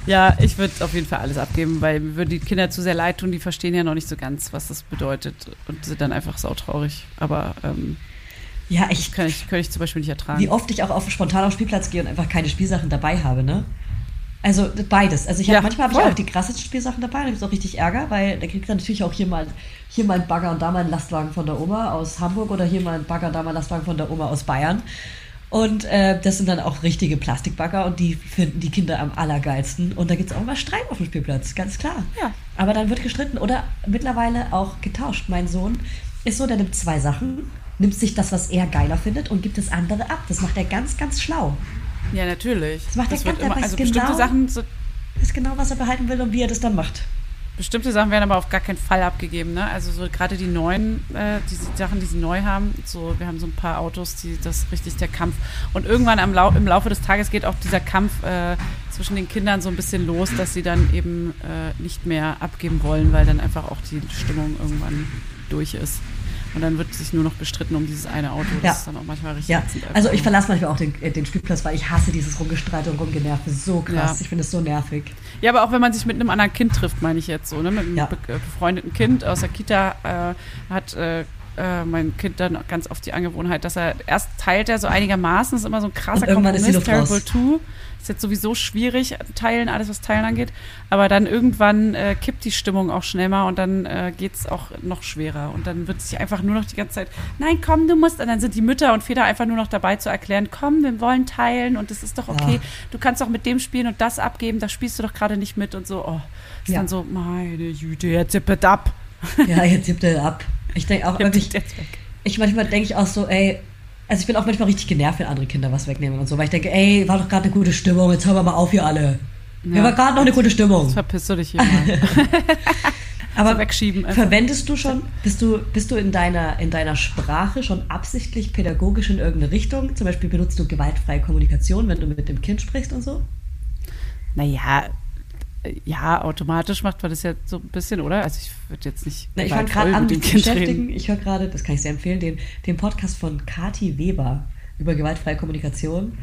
Ja, ich würde auf jeden Fall alles abgeben, weil mir würden die Kinder zu sehr leid tun, die verstehen ja noch nicht so ganz, was das bedeutet und sind dann einfach sautraurig. Aber ähm, Ja, das ich kann ich, kann ich zum Beispiel nicht ertragen. wie oft ich auch auf spontan auf den Spielplatz gehe und einfach keine Spielsachen dabei habe, ne? Also beides. Also ich hab, Ja, manchmal habe ich auch die krassesten Spielsachen dabei, da gibt es auch richtig Ärger, weil da kriegt dann natürlich auch hier mal, hier mal ein Bagger und da mal ein Lastwagen von der Oma aus Hamburg oder hier mal ein Bagger und da mal ein Lastwagen von der Oma aus Bayern. Und äh, das sind dann auch richtige Plastikbagger und die finden die Kinder am allergeilsten. Und da gibt es auch mal Streit auf dem Spielplatz, ganz klar. Ja. Aber dann wird gestritten oder mittlerweile auch getauscht. Mein Sohn ist so, der nimmt zwei Sachen, nimmt sich das, was er geiler findet und gibt das andere ab. Das macht er ganz, ganz schlau. Ja, natürlich. Das macht der Kat, der weiß also genau- bestimmte Sachen, so, Ist genau, was er behalten will und wie er das dann macht. bestimmte Sachen werden aber auf gar keinen Fall abgegeben. Ne? Also so gerade die neuen, äh, diese Sachen, die sie neu haben. So, wir haben so ein paar Autos, die das ist richtig der Kampf. Und irgendwann am Lau im Laufe des Tages geht auch dieser Kampf äh, zwischen den Kindern so ein bisschen los, dass sie dann eben äh, nicht mehr abgeben wollen, weil dann einfach auch die Stimmung irgendwann durch ist. Und dann wird sich nur noch gestritten um dieses eine Auto. Das Ja. ist dann auch manchmal richtig. Ja, also ich verlasse manchmal auch den, äh, den Spielplatz, weil ich hasse dieses Rumgestreite und Rumgenerve. So krass. Ja. Ich finde es so nervig. Ja, aber auch wenn man sich mit einem anderen Kind trifft, meine ich jetzt so, ne? Mit einem Ja. äh, befreundeten Kind aus der Kita äh, hat äh, äh, mein Kind dann ganz oft die Angewohnheit, dass er erst teilt er so einigermaßen, ist immer so ein krasser Kompromiss, Terrible raus. 2. Ist jetzt sowieso schwierig, teilen, alles was teilen angeht. Aber dann irgendwann äh, kippt die Stimmung auch schnell mal und dann äh, geht's auch noch schwerer. Und dann wird sich einfach nur noch die ganze Zeit, nein, komm, du musst. Und dann sind die Mütter und Väter einfach nur noch dabei zu erklären, komm, wir wollen teilen und das ist doch okay. Ja. Du kannst doch mit dem spielen und das abgeben, da spielst du doch gerade nicht mit und so. Oh, ist Ja. dann so, meine Güte, jetzt zippet ab. Ja, jetzt gibt er ab. Ich denke auch <laughs> weg. ich manchmal denke ich auch so, ey, also ich bin auch manchmal richtig genervt, wenn andere Kinder was wegnehmen und so, weil ich denke, ey, war doch gerade eine gute Stimmung, jetzt hören wir mal auf hier alle. Ja, Ja. war gerade noch eine gute Stimmung. Jetzt verpisst du dich hier mal. <laughs> Aber wegschieben einfach. verwendest du schon, bist du, bist du in deiner, in deiner Sprache schon absichtlich pädagogisch in irgendeine Richtung? Zum Beispiel benutzt du gewaltfreie Kommunikation, wenn du mit dem Kind sprichst und so? Naja, Ja, automatisch macht man das ja so ein bisschen, oder? Also ich würde jetzt nicht. Na, ich fange gerade an, mich zu beschäftigen. Ich höre gerade, das kann ich sehr empfehlen, den, den Podcast von Kati Weber über gewaltfreie Kommunikation.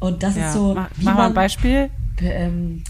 Und das Ja, ist so, mach, wie mach mal ein man, Beispiel. ähm,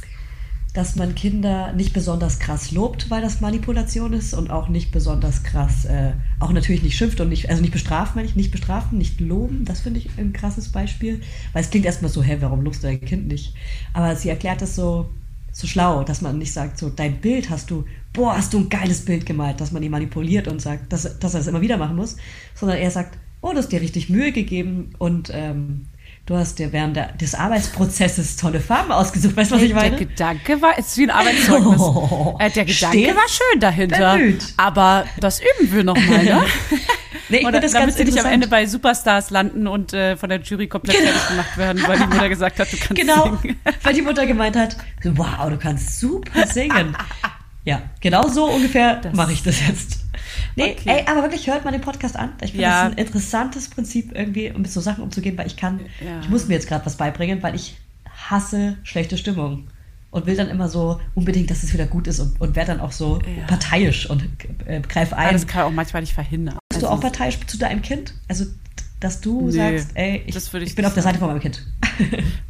dass man Kinder nicht besonders krass lobt, weil das Manipulation ist und auch nicht besonders krass, äh, auch natürlich nicht schimpft und nicht, also nicht bestraft, meine ich, nicht bestrafen, nicht loben, das finde ich ein krasses Beispiel, weil es klingt erstmal so, hä, warum lobst du dein Kind nicht? Aber sie erklärt es so, so schlau, dass man nicht sagt, so, dein Bild hast du, boah, hast du ein geiles Bild gemalt, dass man ihn manipuliert und sagt, dass, dass er das immer wieder machen muss, sondern er sagt, oh, du hast dir richtig Mühe gegeben und ähm, du hast dir während der, des Arbeitsprozesses tolle Farben ausgesucht, weißt du, was ich Der meine? Gedanke war, es ist wie ein Arbeitszeugnis. Oh, <laughs> der Gedanke war schön dahinter. bemüht. Aber das üben wir nochmal, ne? <laughs> Nee, ich Oder das damit ganz sie nicht am. Ende bei Superstars landen und äh, von der Jury komplett fertig gemacht werden, weil die Mutter gesagt hat, du kannst Genau, singen. weil die Mutter gemeint hat, wow, du kannst super singen. ja, genau so ungefähr mache ich das jetzt. Nee, Okay. ey, aber wirklich hört mal den Podcast an. Ich finde Ja. das ein interessantes Prinzip irgendwie, um mit so Sachen umzugehen, weil ich kann, Ja. ich muss mir jetzt gerade was beibringen, weil ich hasse schlechte Stimmung. Und will dann immer so unbedingt, dass es wieder gut ist und, und werde dann auch so Ja. parteiisch und äh, greif Aber ein. das kann auch manchmal nicht verhindern. Du auch parteiisch zu deinem Kind? Also, dass du Nee, sagst, ey, ich, ich ich bin auf der Seite von meinem Kind. <laughs>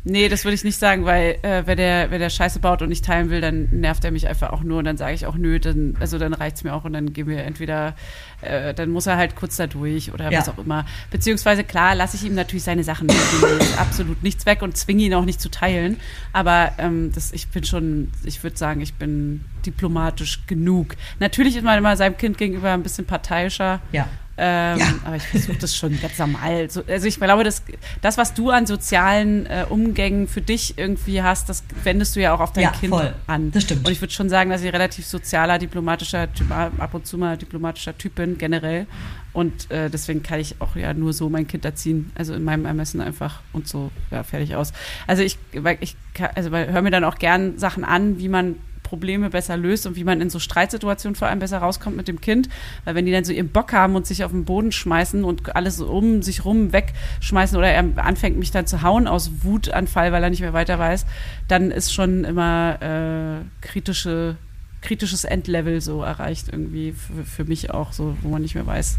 Nee, das würde ich nicht sagen, weil äh, wenn, der, wenn der Scheiße baut und nicht teilen will, dann nervt er mich einfach auch nur und dann sage ich auch nö, dann, also dann reicht's mir auch und dann gehen wir entweder, äh, dann muss er halt kurz da durch oder Ja. was auch immer. Beziehungsweise klar, lasse ich ihm natürlich seine Sachen mit, ich nehme jetzt absolut nichts weg und zwinge ihn auch nicht zu teilen. Aber ähm, das, ich bin schon, ich würde sagen, ich bin diplomatisch genug. Natürlich ist man immer seinem Kind gegenüber ein bisschen parteiischer. Ja. Ähm, Ja. Aber ich versuche das schon ganz normal. So, also ich glaube, das, das, was du an sozialen äh, Umgängen für dich irgendwie hast, das wendest du ja auch auf dein Ja, Kind voll. an. Das stimmt. Und ich würde schon sagen, dass ich relativ sozialer, diplomatischer Typ, ab und zu mal diplomatischer Typ bin, generell. Und äh, deswegen kann ich auch ja nur so mein Kind erziehen. Also in meinem Ermessen einfach und so, ja, fertig aus. Also ich, ich also höre mir dann auch gern Sachen an, wie man Probleme besser löst und wie man in so Streitsituationen vor allem besser rauskommt mit dem Kind. Weil wenn die dann so ihren Bock haben und sich auf den Boden schmeißen und alles um sich rum wegschmeißen oder er anfängt mich dann zu hauen aus Wutanfall, weil er nicht mehr weiter weiß, dann ist schon immer äh, kritische kritisches Endlevel so erreicht irgendwie für, für mich auch so, wo man nicht mehr weiß,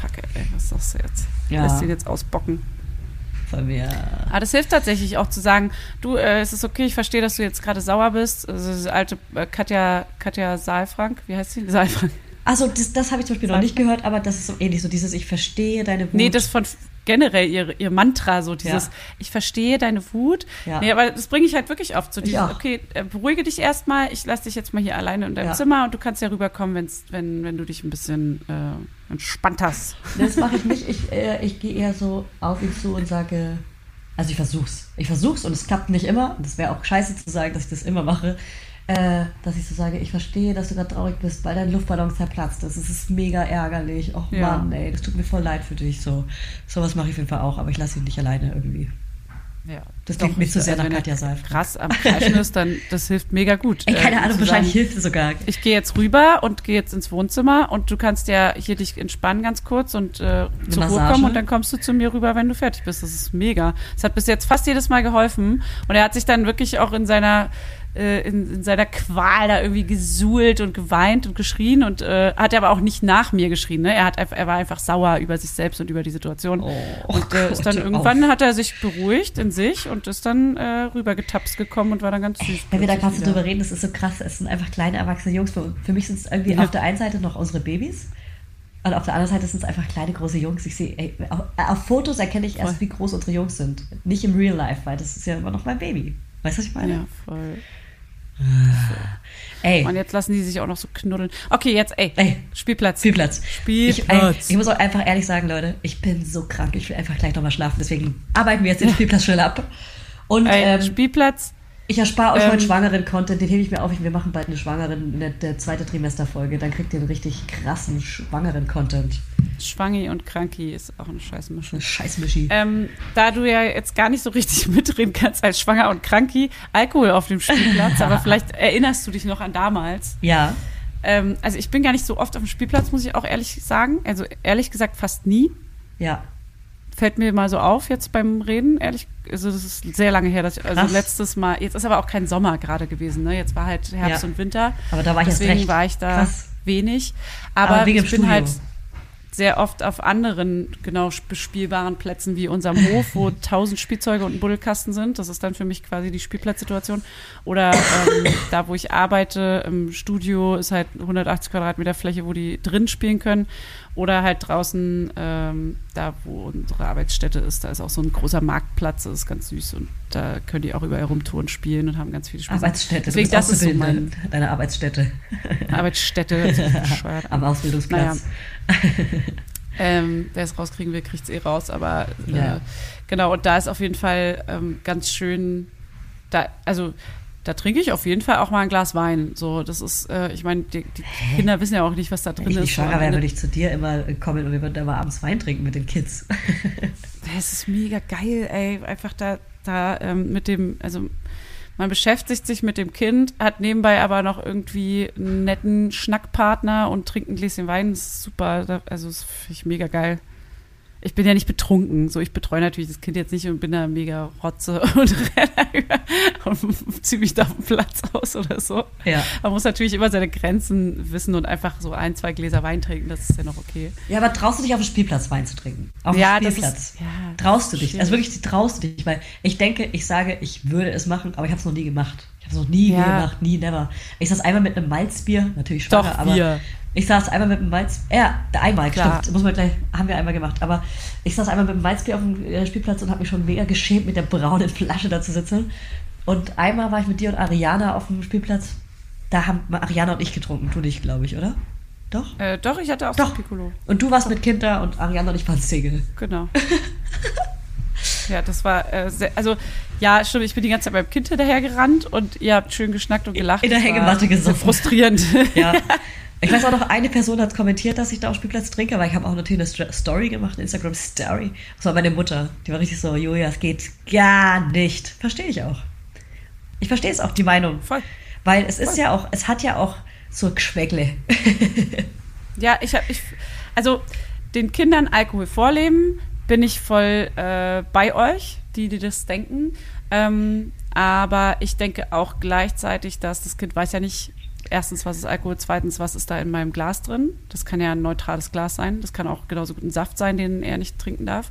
fuck ey, was sagst du jetzt? Ja. Lässt den jetzt ausbocken. Von mir. Aber das hilft tatsächlich auch zu sagen, du, äh, es ist okay, ich verstehe, dass du jetzt gerade sauer bist. Also diese alte äh, Katja, Katja Saalfrank, wie heißt sie? Saalfrank. Also das, das habe ich zum Beispiel noch nicht gehört, aber das ist so ähnlich, so dieses Ich verstehe deine Wut. Nee, das von generell ihr, ihr Mantra, so dieses, Ja. ich verstehe deine Wut. Ja. Nee, aber das bringe ich halt wirklich oft. So dieses, auch. okay, äh, beruhige dich erstmal, ich lasse dich jetzt mal hier alleine in deinem Ja. Zimmer und du kannst ja rüberkommen, wenn's, wenn, wenn du dich ein bisschen äh, entspannt hast. Das mache ich nicht. Ich, äh, ich gehe eher so auf ihn zu und sage, also ich versuch's. Ich versuch's und es klappt nicht immer. Und das wäre auch scheiße zu sagen, dass ich das immer mache. Äh, dass ich so sage, ich verstehe, dass du gerade traurig bist, weil dein Luftballon zerplatzt ist. Es ist mega ärgerlich. Och Ja. Mann, ey, das tut mir voll leid für dich. So, sowas mache ich auf jeden Fall auch, aber ich lasse ihn nicht alleine irgendwie. Ja. Das klingt mir zu sehr also nach Katja Saalfrank. Krass am Kreischen ist, dann das hilft mega gut. Ey, keine äh, Ahnung, wahrscheinlich hilft es sogar. ich gehe jetzt rüber und gehe jetzt ins Wohnzimmer und du kannst ja hier dich entspannen ganz kurz und äh, zur Ruhe kommen und dann kommst du zu mir rüber, wenn du fertig bist. Das ist mega. Das hat bis jetzt fast jedes Mal geholfen und er hat sich dann wirklich auch in seiner äh, in, in seiner Qual da irgendwie gesuhlt und geweint und geschrien und äh, hat aber auch nicht nach mir geschrien. Ne? Er, hat er war einfach sauer über sich selbst und über die Situation. Oh, und äh, ist dann Gott, irgendwann auf. hat er sich beruhigt in sich und ist dann äh, rübergetapst gekommen und war dann ganz süß. Wenn wir da gerade so drüber reden, das ist so krass. Es sind einfach kleine erwachsene Jungs. Für, für mich sind es irgendwie Ja. auf der einen Seite noch unsere Babys. Und auf der anderen Seite sind es einfach kleine, große Jungs. Ich sehe, ey, auf, auf Fotos erkenne ich erst, Voll. wie groß unsere Jungs sind. Nicht im Real Life, weil das ist ja immer noch mein Baby. Weißt du, was ich meine? Ja, voll. Ey, Und jetzt lassen die sich auch noch so knuddeln. Okay, jetzt, ey, Ey. Spielplatz. Spielplatz. Ich, Spielplatz. ich muss auch einfach ehrlich sagen, Leute, ich bin so krank. Ich will einfach gleich nochmal schlafen. Deswegen arbeiten wir jetzt den Spielplatz schnell ab. Und ey, ähm, Spielplatz. Ich erspare euch Ähm, heute Schwangeren-Content, den hebe ich mir auf. Wir machen bald eine Schwangeren, eine, der zweite Trimesterfolge. Dann kriegt ihr einen richtig krassen Schwangeren-Content. Schwangi und Kranki ist auch eine Scheißmischung. Scheiß Mischi. Ähm, da du ja jetzt gar nicht so richtig <laughs> mitreden kannst als Schwanger und Kranki, Alkohol auf dem Spielplatz, aber <laughs> vielleicht erinnerst du dich noch an damals. Ja, Ähm, also ich bin gar nicht so oft auf dem Spielplatz, muss ich auch ehrlich sagen. Also ehrlich gesagt fast nie. ja. Fällt mir mal so auf jetzt beim Reden, ehrlich. Also das ist sehr lange her, dass ich, also Krass. letztes Mal, jetzt ist aber auch kein Sommer gerade gewesen, ne? Jetzt war halt Herbst Ja. und Winter. Aber da war ich Deswegen recht. war ich da Krass. wenig. Aber, Aber ich bin Studio. halt sehr oft auf anderen genau bespielbaren Plätzen wie unserem Hof, wo <laughs> tausend Spielzeuge und ein Buddelkasten sind. Das ist dann für mich quasi die Spielplatzsituation. Oder ähm, <laughs> da, wo ich arbeite, im Studio ist halt 180 Quadratmeter Fläche, wo die drin spielen können. Oder halt draußen, ähm, da wo unsere Arbeitsstätte ist, da ist auch so ein großer Marktplatz, das ist ganz süß und da können die auch überall rumtouren spielen und haben ganz viele Spaß. Arbeitsstätte. Deswegen, das ist so mein deine Arbeitsstätte Arbeitsstätte. <laughs> bescheuert. am Ausbildungsplatz. Ähm, wer es rauskriegen will, kriegt es eh raus. Aber äh, Ja. genau, und da ist auf jeden Fall ähm, ganz schön, da, also da trinke ich auf jeden Fall auch mal ein Glas Wein. So, das ist, äh, ich meine, die, die Kinder wissen ja auch nicht, was da drin ich ist. am schwanger wäre, würde ich zu dir immer kommen und wir würden da mal abends Wein trinken mit den Kids. <laughs> Das ist mega geil, ey. Einfach da, da ähm, mit dem, also man beschäftigt sich mit dem Kind, hat nebenbei aber noch irgendwie einen netten Schnackpartner und trinkt ein Gläschen Wein. Das ist super. Also, das finde ich mega geil. Ich bin ja nicht betrunken. So, ich betreue natürlich das Kind jetzt nicht und bin da mega Rotze <laughs> und renne und <laughs> ziehe mich da auf den Platz aus oder so. Ja. Man muss natürlich immer seine Grenzen wissen und einfach so ein, zwei Gläser Wein trinken. Das ist ja noch okay. Ja, aber traust du dich auf dem Spielplatz Wein zu trinken? Auf Ja, dem Spielplatz. ist- ja, traust du dich? schwierig. Also wirklich, traust du dich? Weil ich denke, ich sage, ich würde es machen, aber ich habe es noch nie gemacht. Ich habe es noch nie Ja. gemacht, nie, never. Ich saß einmal mit einem Malzbier, natürlich schwanger, Doch, aber wir. ich saß einmal mit einem Malz, ja, einmal, Klar. stimmt, muss man gleich, haben wir einmal gemacht, aber ich saß einmal mit einem Malzbier auf dem äh, Spielplatz und habe mich schon mega geschämt, mit der braunen Flasche da zu sitzen. Und einmal war ich mit dir und Ariana auf dem Spielplatz, da haben Ariana und ich getrunken, du nicht, glaube ich, oder? Doch? Äh, doch, ich hatte auch Doch. Piccolo. Und du warst mit Kind da und Ariana und ich waren Single. Genau. <laughs> ja, das war äh, sehr, also ja, stimmt, ich bin die ganze Zeit beim Kind hinterher gerannt und ihr habt schön geschnackt und gelacht. in der Hängematte sehr gesoffen. frustrierend. <laughs> Ja. <laughs> Ich weiß auch noch, eine Person hat kommentiert, dass ich da auf Spielplatz trinke, weil ich habe auch natürlich eine St- Story gemacht, eine Instagram-Story. Das war meine Mutter. Die war richtig so, Julia, es geht gar nicht. Verstehe ich auch. Ich verstehe es auch, die Meinung. Voll. Weil es ist ja auch, es hat ja auch so Geschmäckle. Ja, ich habe, ich, also den Kindern Alkohol vorleben, bin ich voll äh, bei euch, die, die das denken. Ähm, aber ich denke auch gleichzeitig, dass das Kind weiß ja nicht, erstens, was ist Alkohol, zweitens, was ist da in meinem Glas drin. Das kann ja ein neutrales Glas sein. Das kann auch genauso gut ein Saft sein, den er nicht trinken darf.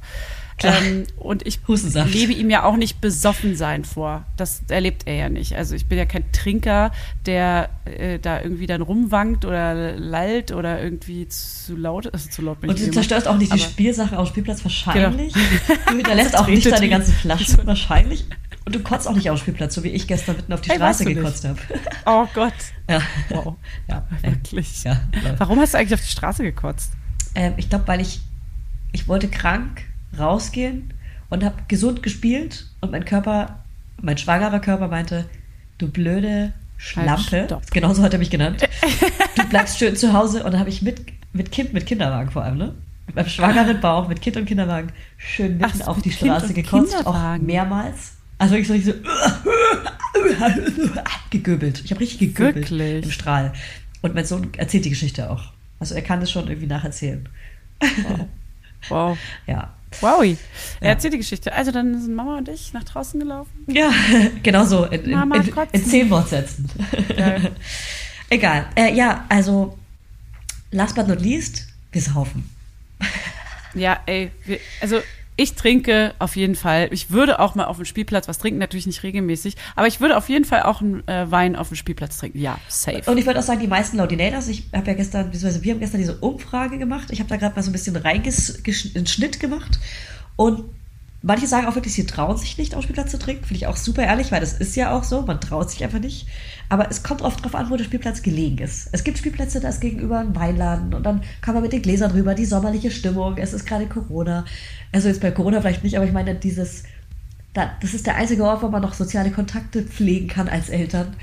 Ähm, und ich Hustensaft. lebe ihm ja auch nicht besoffen sein vor. Das erlebt er ja nicht. Also ich bin ja kein Trinker, der äh, da irgendwie dann rumwankt oder lallt oder irgendwie zu laut, also zu laut bin Und ich du zerstörst auch nicht die Spielsachen auf dem Spielplatz wahrscheinlich. Genau. <laughs> Du hinterlässt auch nicht deine ganzen Flaschen <laughs> wahrscheinlich. Und du kotzt auch nicht auf dem Spielplatz, so wie ich gestern mitten auf die Ey, weißt Straße gekotzt habe. <laughs> Oh Gott. Ja. Wow. Ja, Wirklich. Ja, Warum hast du eigentlich auf die Straße gekotzt? Ähm, ich glaube, weil ich, ich wollte krank rausgehen und habe gesund gespielt und mein Körper, mein schwangerer Körper meinte, du blöde Schlampe, Halt, stopp. genauso hat er mich genannt, <laughs> du bleibst schön zu Hause und dann habe ich mit, mit Kind, mit Kinderwagen vor allem, ne? Mit meinem schwangeren Bauch, mit Kind und Kinderwagen, schön mitten Ach, auf die Kind Straße gekotzt, auch mehrmals. Also ich so, ich so <laughs> gegöbelt. Ich habe richtig gegöbelt Wirklich? im Strahl. Und mein Sohn erzählt die Geschichte auch. Also er kann es schon irgendwie nacherzählen. Wow. <laughs> Ja. Wowi. Er Ja. erzählt die Geschichte. Also dann sind Mama und ich nach draußen gelaufen. Ja, <laughs> genau so. In, in, Mama in, kotzen. in zehn Wortsätzen. Geil. <laughs> Egal. Äh, ja, also, last but not least, wir saufen. Ja, ey, wir, also ich trinke auf jeden Fall. Ich würde auch mal auf dem Spielplatz was trinken, natürlich nicht regelmäßig, aber ich würde auf jeden Fall auch einen äh, Wein auf dem Spielplatz trinken. Ja, safe. Und ich würde auch sagen, die meisten Laudinators, ich habe ja gestern, beziehungsweise wir haben gestern diese Umfrage gemacht. Ich habe da gerade mal so ein bisschen reingeschnitt gemacht. Und manche sagen auch wirklich, sie trauen sich nicht, auf dem Spielplatz zu trinken. Finde ich auch super ehrlich, weil das ist ja auch so. Man traut sich einfach nicht. Aber es kommt oft drauf an, wo der Spielplatz gelegen ist. Es gibt Spielplätze, da ist gegenüber ein Weinladen und dann kann man mit den Gläsern rüber, die sommerliche Stimmung. Es ist gerade Corona. Also jetzt bei Corona vielleicht nicht, aber ich meine, dieses, da, das ist der einzige Ort, wo man noch soziale Kontakte pflegen kann als Eltern.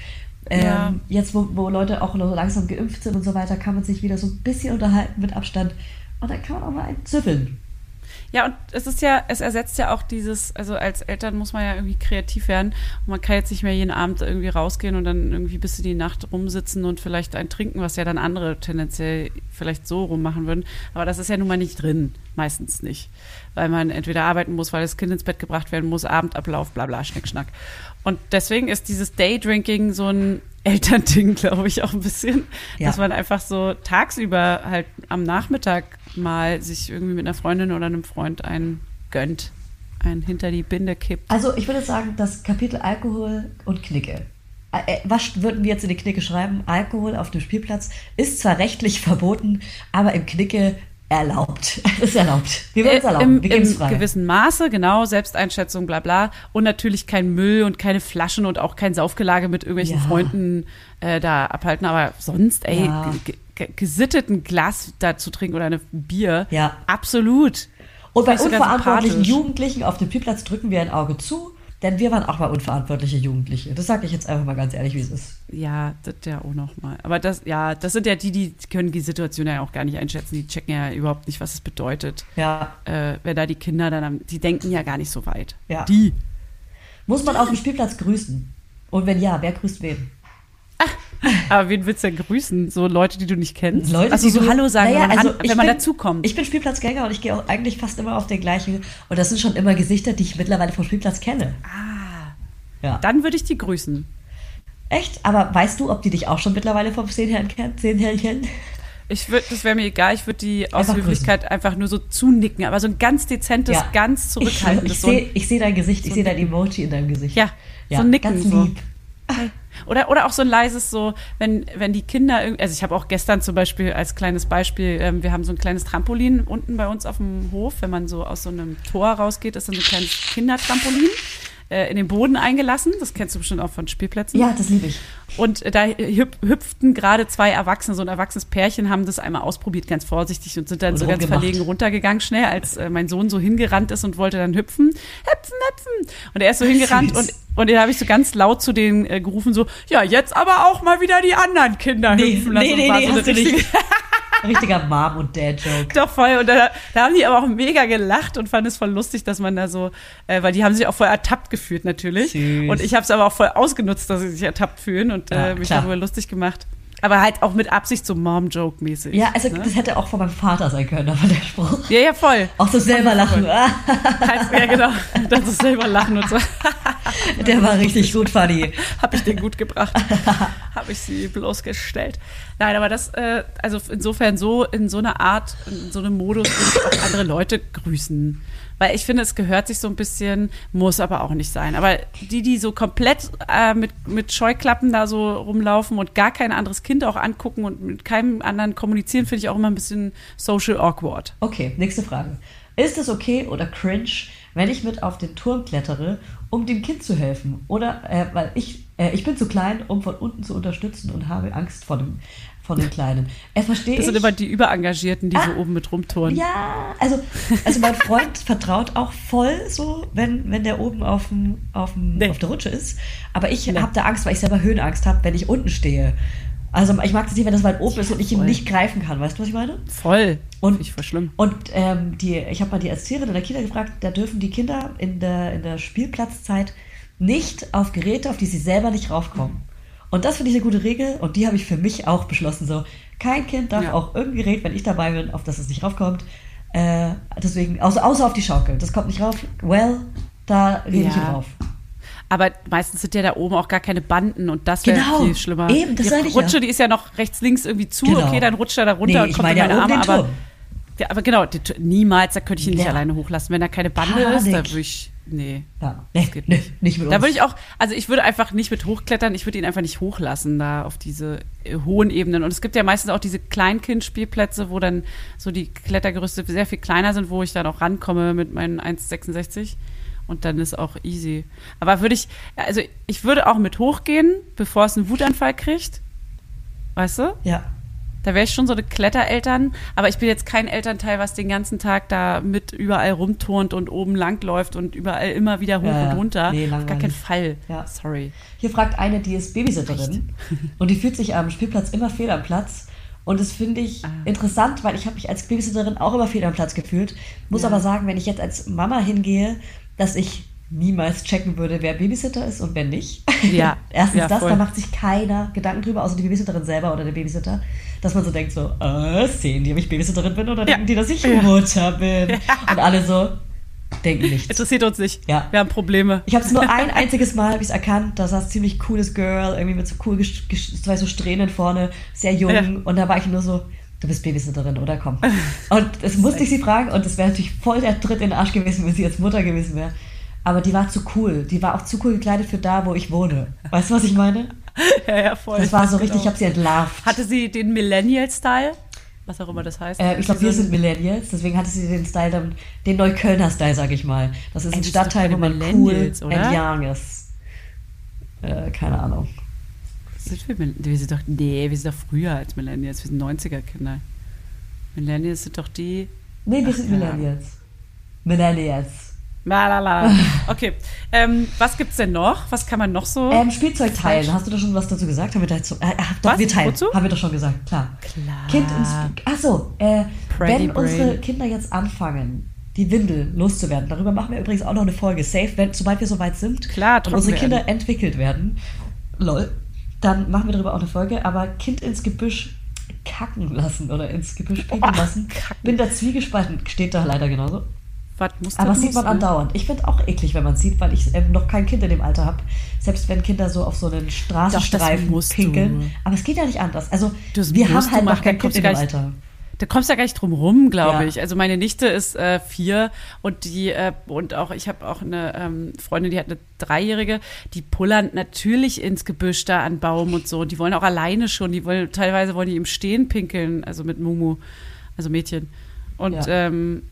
Ähm, Ja. Jetzt, wo, wo Leute auch noch so langsam geimpft sind und so weiter, kann man sich wieder so ein bisschen unterhalten mit Abstand. Und dann kann man auch mal einen züffeln. Ja, und es ist ja, es ersetzt ja auch dieses, also als Eltern muss man ja irgendwie kreativ werden. Und man kann jetzt nicht mehr jeden Abend irgendwie rausgehen und dann irgendwie bis in die Nacht rumsitzen und vielleicht ein trinken, was ja dann andere tendenziell vielleicht so rummachen würden. Aber das ist ja nun mal nicht drin, meistens nicht. Weil man entweder arbeiten muss, weil das Kind ins Bett gebracht werden muss, Abendablauf, bla bla, Schnick, Schnack. Und deswegen ist dieses Daydrinking so ein <laughs> Elternding, glaube ich, auch ein bisschen, Ja. dass man einfach so tagsüber halt am Nachmittag mal sich irgendwie mit einer Freundin oder einem Freund einen gönnt, einen hinter die Binde kippt. Also ich würde sagen, das Kapitel Alkohol und Knicke. Was würden wir jetzt in die Knicke schreiben? Alkohol auf dem Spielplatz ist zwar rechtlich verboten, aber im Knicke erlaubt. <laughs> ist erlaubt. Wir würden es Äh, erlauben. Im, wir Im frei. gewissen Maße, genau, Selbsteinschätzung, bla bla. Und natürlich kein Müll und keine Flaschen und auch kein Saufgelage mit irgendwelchen Ja. Freunden äh, da abhalten. Aber sonst, ey, Ja. Ge- ge- gesitteten Glas da zu trinken oder eine Bier, Ja. absolut. Und bei unverantwortlichen. Jugendlichen auf dem Spielplatz drücken wir ein Auge zu, denn wir waren auch mal unverantwortliche Jugendliche. Das sage ich jetzt einfach mal ganz ehrlich, wie es ist. Ja, das ja auch noch mal. Aber das, ja, das sind ja die, die können die Situation ja auch gar nicht einschätzen. Die checken ja überhaupt nicht, was es bedeutet. Ja. Äh, wenn da die Kinder dann, am, die denken ja gar nicht so weit. Ja. Die. Muss man auf dem Spielplatz grüßen? Und wenn ja, wer grüßt wen? Aber wen willst du denn grüßen? So Leute, die du nicht kennst? Leute, also die so du- Hallo sagen, Naja, wenn man, also ich wenn man bin- dazukommt. Ich bin Spielplatzgänger und ich gehe auch eigentlich fast immer auf den gleichen. Und das sind schon immer Gesichter, die ich mittlerweile vom Spielplatz kenne. Ah. Ja. Dann würde ich die grüßen. Echt? Aber weißt du, ob die dich auch schon mittlerweile vom Zehnherrn kennen? Zehnherrn kennen? Ich würde, das wäre mir egal, ich würde die aus Einfach Höflichkeit einfach nur so zunicken, aber so ein ganz dezentes, Ja. ganz Ich, zurückhaltendes. ich so ein- sehe ich seh dein Gesicht, ich so sehe ein dein Emoji in deinem Gesicht. Ja, so ein Nicken, Ganz so. Oder, oder auch so ein leises so, wenn, wenn die Kinder, also ich habe auch gestern zum Beispiel als kleines Beispiel, ähm, wir haben so ein kleines Trampolin unten bei uns auf dem Hof, wenn man so aus so einem Tor rausgeht, ist dann so ein kleines Kindertrampolin äh, in den Boden eingelassen. Das kennst du bestimmt auch von Spielplätzen. Ja, das liebe ich. Und äh, da hüp hüpften gerade zwei Erwachsene, so ein erwachsenes Pärchen, haben das einmal ausprobiert, ganz vorsichtig und sind dann Und so ganz verlegen runtergegangen schnell, als äh, mein Sohn so hingerannt ist und wollte dann hüpfen. Hüpfen, hüpfen. Und er ist so hingerannt Süß. und, und dann habe ich so ganz laut zu denen äh, gerufen, so, ja, jetzt aber auch mal wieder die anderen Kinder Nee, hüpfen lassen. nee, Und nee, nee, so hast du nicht. Richtiger Mom- und Dad-Joke. doch voll. Und da, da haben die aber auch mega gelacht und fanden es voll lustig, dass man da so, äh, weil die haben sich auch voll ertappt gefühlt natürlich. Süß. Und ich habe es aber auch voll ausgenutzt, dass sie sich ertappt fühlen und Ja, äh, mich klar. darüber lustig gemacht. Aber halt auch mit Absicht so Mom-Joke-mäßig. Ja, also ne? das hätte auch von meinem Vater sein können, aber der Spruch. ja, ja, voll. Auch so selber lachen. <laughs> Ja, genau. Dann so selber lachen und so. <laughs> Der war richtig gut funny. <laughs> Habe ich den gut gebracht. Habe ich sie bloßgestellt. Nein, aber das, äh, also insofern so, in so einer Art, in so einem Modus würde ich auch andere Leute grüßen. Weil ich finde, es gehört sich so ein bisschen, muss aber auch nicht sein. Aber die, die so komplett äh, mit, mit Scheuklappen da so rumlaufen und gar kein anderes Kind auch angucken und mit keinem anderen kommunizieren, finde ich auch immer ein bisschen social awkward. Okay, nächste Frage. Ist es okay oder cringe, wenn ich mit auf den Turm klettere, um dem Kind zu helfen? Oder äh, weil ich, äh, ich bin zu klein, um von unten zu unterstützen und habe Angst vor dem, vor dem Kleinen. Er versteht. Das sind immer die Überengagierten, die so Ah. oben mit rumtouren. Ja, also, also mein Freund vertraut auch voll so, wenn, wenn der oben auf, dem, auf, dem, Nee. auf der Rutsche ist. Aber ich Nee. habe da Angst, weil ich selber Höhenangst habe, wenn ich unten stehe. Also ich mag das nicht, wenn das weit oben ist und ich ihn voll. nicht greifen kann. Weißt du, was ich meine? Voll. Und- ich voll schlimm. Und ähm, die, ich habe mal die Erzieherin in der Kita gefragt, da dürfen die Kinder in der, in der Spielplatzzeit nicht auf Geräte, auf die sie selber nicht raufkommen. Und das finde ich eine gute Regel und die habe ich für mich auch beschlossen. So, kein Kind darf Ja. auf irgendein Gerät, wenn ich dabei bin, auf das es nicht raufkommt. Äh, deswegen, außer, außer auf die Schaukel. Das kommt nicht rauf. Well, da rede ich Ja. drauf. Aber meistens sind ja da oben auch gar keine Banden und das wäre Genau. viel schlimmer. Eben, das die ich Rutsche, ja. die ist ja noch rechts, links irgendwie zu. Genau. Okay, dann rutscht er da runter Nee, und ich kommt in meine Arme. Aber, aber genau, die, niemals, da könnte ich ihn nicht alleine hochlassen. Wenn da keine Bande ist, da Panik. würde ich, nee. Ja, nee, geht nee, nicht. nicht mit uns. Da würde ich auch, also ich würde einfach nicht mit hochklettern, ich würde ihn einfach nicht hochlassen da auf diese äh, hohen Ebenen. Und es gibt ja meistens auch diese Kleinkindspielplätze, wo dann so die Klettergerüste sehr viel kleiner sind, wo ich dann auch rankomme mit meinen 1,66. Und dann ist auch easy. Aber würde ich, also ich würde auch mit hochgehen, bevor es einen Wutanfall kriegt. Weißt du? ja. Da wäre ich schon so eine Klettereltern, aber ich bin jetzt kein Elternteil, was den ganzen Tag da mit überall rumturnt und oben langläuft und überall immer wieder hoch Ja, und runter. nee, Auf gar keinen. Fall. Ja. Sorry. Hier fragt eine, die ist Babysitterin <laughs> und die fühlt sich am Spielplatz immer fehl am Platz Und das finde ich interessant, weil ich habe mich als Babysitterin auch immer viel am Platz gefühlt. Muss aber sagen, wenn ich jetzt als Mama hingehe, dass ich niemals checken würde, wer Babysitter ist und wer nicht. Ja, <laughs> Erstens ja, das, voll. da macht sich keiner Gedanken drüber, außer die Babysitterin selber oder der Babysitter, dass man so denkt so, äh, sehen die, ob ich Babysitterin bin oder denken die, dass ich Mutter bin? <laughs> Und alle so, denken nichts. Interessiert uns nicht. Ja. Wir haben Probleme. Ich habe es nur ein <laughs> einziges Mal hab ich's erkannt. Da saß ziemlich cooles Girl, irgendwie mit so cool zwei so Strähnen vorne, sehr jung. Ja. Und da war ich nur so, du bist Babysitterin, oder? Komm. <laughs> Und das musste ich sie fragen und das wäre natürlich voll der Tritt in den Arsch gewesen, wenn sie jetzt Mutter gewesen wäre. Aber die war zu cool. Die war auch zu cool gekleidet für da, wo ich wohne. Weißt du, was ich meine? <laughs> ja, ja, voll. Das war so Genau. richtig, ich habe sie entlarvt. Hatte sie den Millennial-Style? Was auch immer das heißt. Äh, ich glaube, wir sind Millennials, deswegen hatte sie den Style, den Neuköllner-Style, sag ich mal. Das ist Ey, ein Stadtteil, wo man cool Millennials, oder? and young ist. Äh, keine Ahnung. Sind wir, wir sind doch, nee, wir sind doch früher als Millennials. Wir sind 90er-Kinder. Millennials sind doch die. Nee, wir sind. Millennials. Millennials. La, la, la. Okay. Ähm, was gibt's denn noch? Was kann man noch so? Ähm, Spielzeug teilen. Hast du da schon was dazu gesagt? Haben wir dazu? Äh, doch, Was? wir teilen. Wozu? Haben wir doch schon gesagt, klar. Klar. Kind ins. Achso, äh, wenn unsere. Kinder jetzt anfangen, die Windel loszuwerden, darüber machen wir übrigens auch noch eine Folge. Safe, wenn, sobald wir soweit sind Klar, und unsere. Kinder entwickelt werden, lol, dann machen wir darüber auch eine Folge. Aber Kind ins Gebüsch kacken lassen oder ins Gebüsch pinkeln lassen. Bin da zwiegespalten. Steht da leider genauso. Was muss Aber das sieht man andauernd. Ich finde auch eklig, wenn man sieht, weil ich ähm, noch kein Kind in dem Alter habe. Selbst wenn Kinder so auf so einen Straßenstreifen musst pinkeln. du. Aber es geht ja nicht anders. Also Das wir haben halt noch kein Kind in dem Alter. Da kommst du ja gar nicht drum rum, glaube Ja. ich. Also meine Nichte ist äh, vier und die äh, und auch ich habe auch eine ähm, Freundin, die hat eine Dreijährige, die pullern natürlich ins Gebüsch da an Baum und so. Die wollen auch alleine schon. Die wollen teilweise wollen die im Stehen pinkeln, also mit Mumu, also Mädchen. Und Ja. ähm,